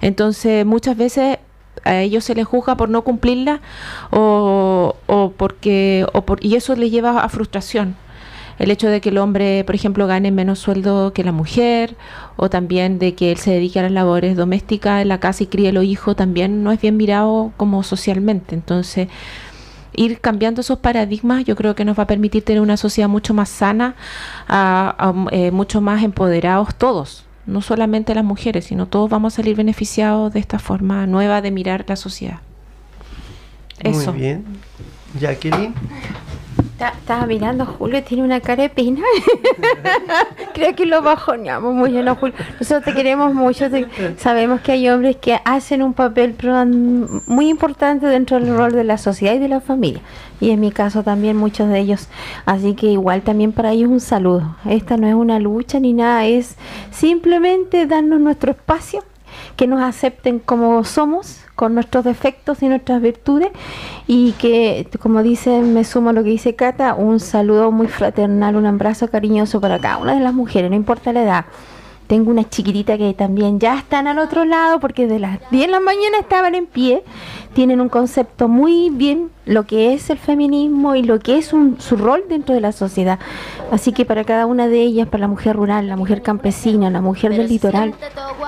Entonces muchas veces a ellos se les juzga por no cumplirla o, o porque o por, y eso les lleva a frustración el hecho de que el hombre, por ejemplo, gane menos sueldo que la mujer, o también de que él se dedique a las labores domésticas en la casa y críe los hijos, también no es bien mirado como socialmente. Entonces, ir cambiando esos paradigmas yo creo que nos va a permitir tener una sociedad mucho más sana, eh, mucho más empoderados todos, no solamente las mujeres, sino todos vamos a salir beneficiados de esta forma nueva de mirar la sociedad. Eso. Muy bien. Jacqueline. Estaba mirando a Julio, tiene una cara de pena. Creo que lo bajoneamos muy bien, Julio. Nosotros te queremos mucho. sabemos que hay hombres que hacen un papel muy importante dentro del rol de la sociedad y de la familia. Y en mi caso también muchos de ellos. Así que igual también para ellos un saludo. Esta no es una lucha ni nada, es simplemente darnos nuestro espacio, que nos acepten como somos con nuestros defectos y nuestras virtudes y que, como dice, me sumo a lo que dice Cata, un saludo muy fraternal, un abrazo cariñoso para cada una de las mujeres, no importa la edad. Tengo una chiquitita que también ya están al otro lado porque de las 10 de la mañana estaban en pie. Tienen un concepto muy bien lo que es el feminismo y lo que es su rol dentro de la sociedad. Así que para cada una de ellas, para la mujer rural, la mujer campesina, la mujer del litoral,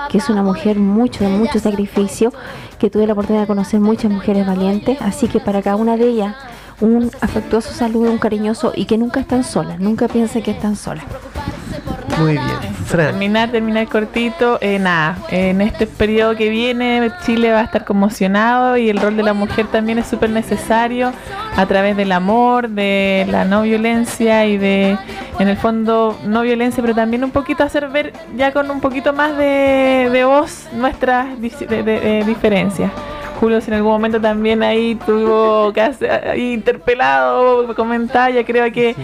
que es una mujer mucho, de mucho sacrificio, que tuve la oportunidad de conocer muchas mujeres valientes. Así que para cada una de ellas, un afectuoso saludo, un cariñoso y que nunca están solas, nunca piensen que están solas. Muy bien. Terminar, terminar cortito. Eh, nada, en este periodo que viene Chile va a estar conmocionado y el rol de la mujer también es súper necesario a través del amor, de la no violencia y de, en el fondo, no violencia, pero también un poquito hacer ver ya con un poquito más de, de voz nuestras diferencias. En algún momento también ahí tuvo que ahí interpelado, comentaba, ya creo que,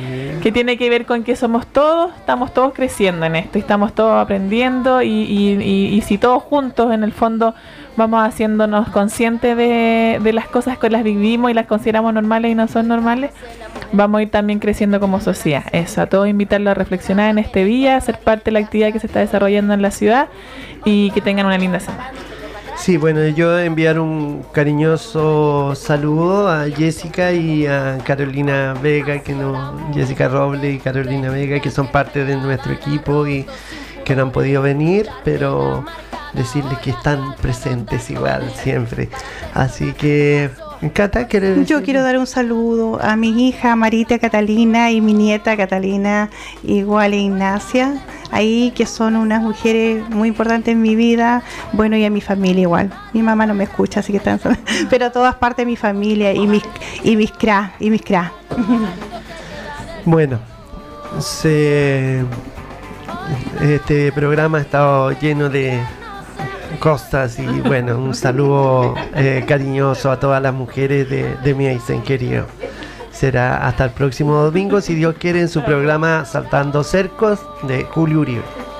que tiene que ver con que somos todos, estamos todos creciendo en esto, estamos todos aprendiendo y, y, si todos juntos en el fondo vamos haciéndonos conscientes de, de las cosas que las vivimos y las consideramos normales y no son normales, vamos a ir también creciendo como sociedad. Eso, a todos invitarlos a reflexionar en este día, a ser parte de la actividad que se está desarrollando en la ciudad y que tengan una linda semana. Sí, bueno, yo enviar un cariñoso saludo a Jessica y a Carolina Vega, que no, Jessica Roble y Carolina Vega, que son parte de nuestro equipo y que no han podido venir, pero decirles que están presentes igual siempre. Así que Cata, Yo quiero dar un saludo a mi hija Marita Catalina y mi nieta Catalina, igual a Ignacia, ahí que son unas mujeres muy importantes en mi vida, bueno, y a mi familia igual. Mi mamá no me escucha, así que están, pero todas partes de mi familia y mis y mis cra, y mis cra. Bueno, este programa ha estado lleno de Costas y bueno, un saludo eh, cariñoso a todas las mujeres de, mi Aysén querido. Será hasta el próximo domingo, si Dios quiere, en su programa Saltando Cercos de Julio Uribe.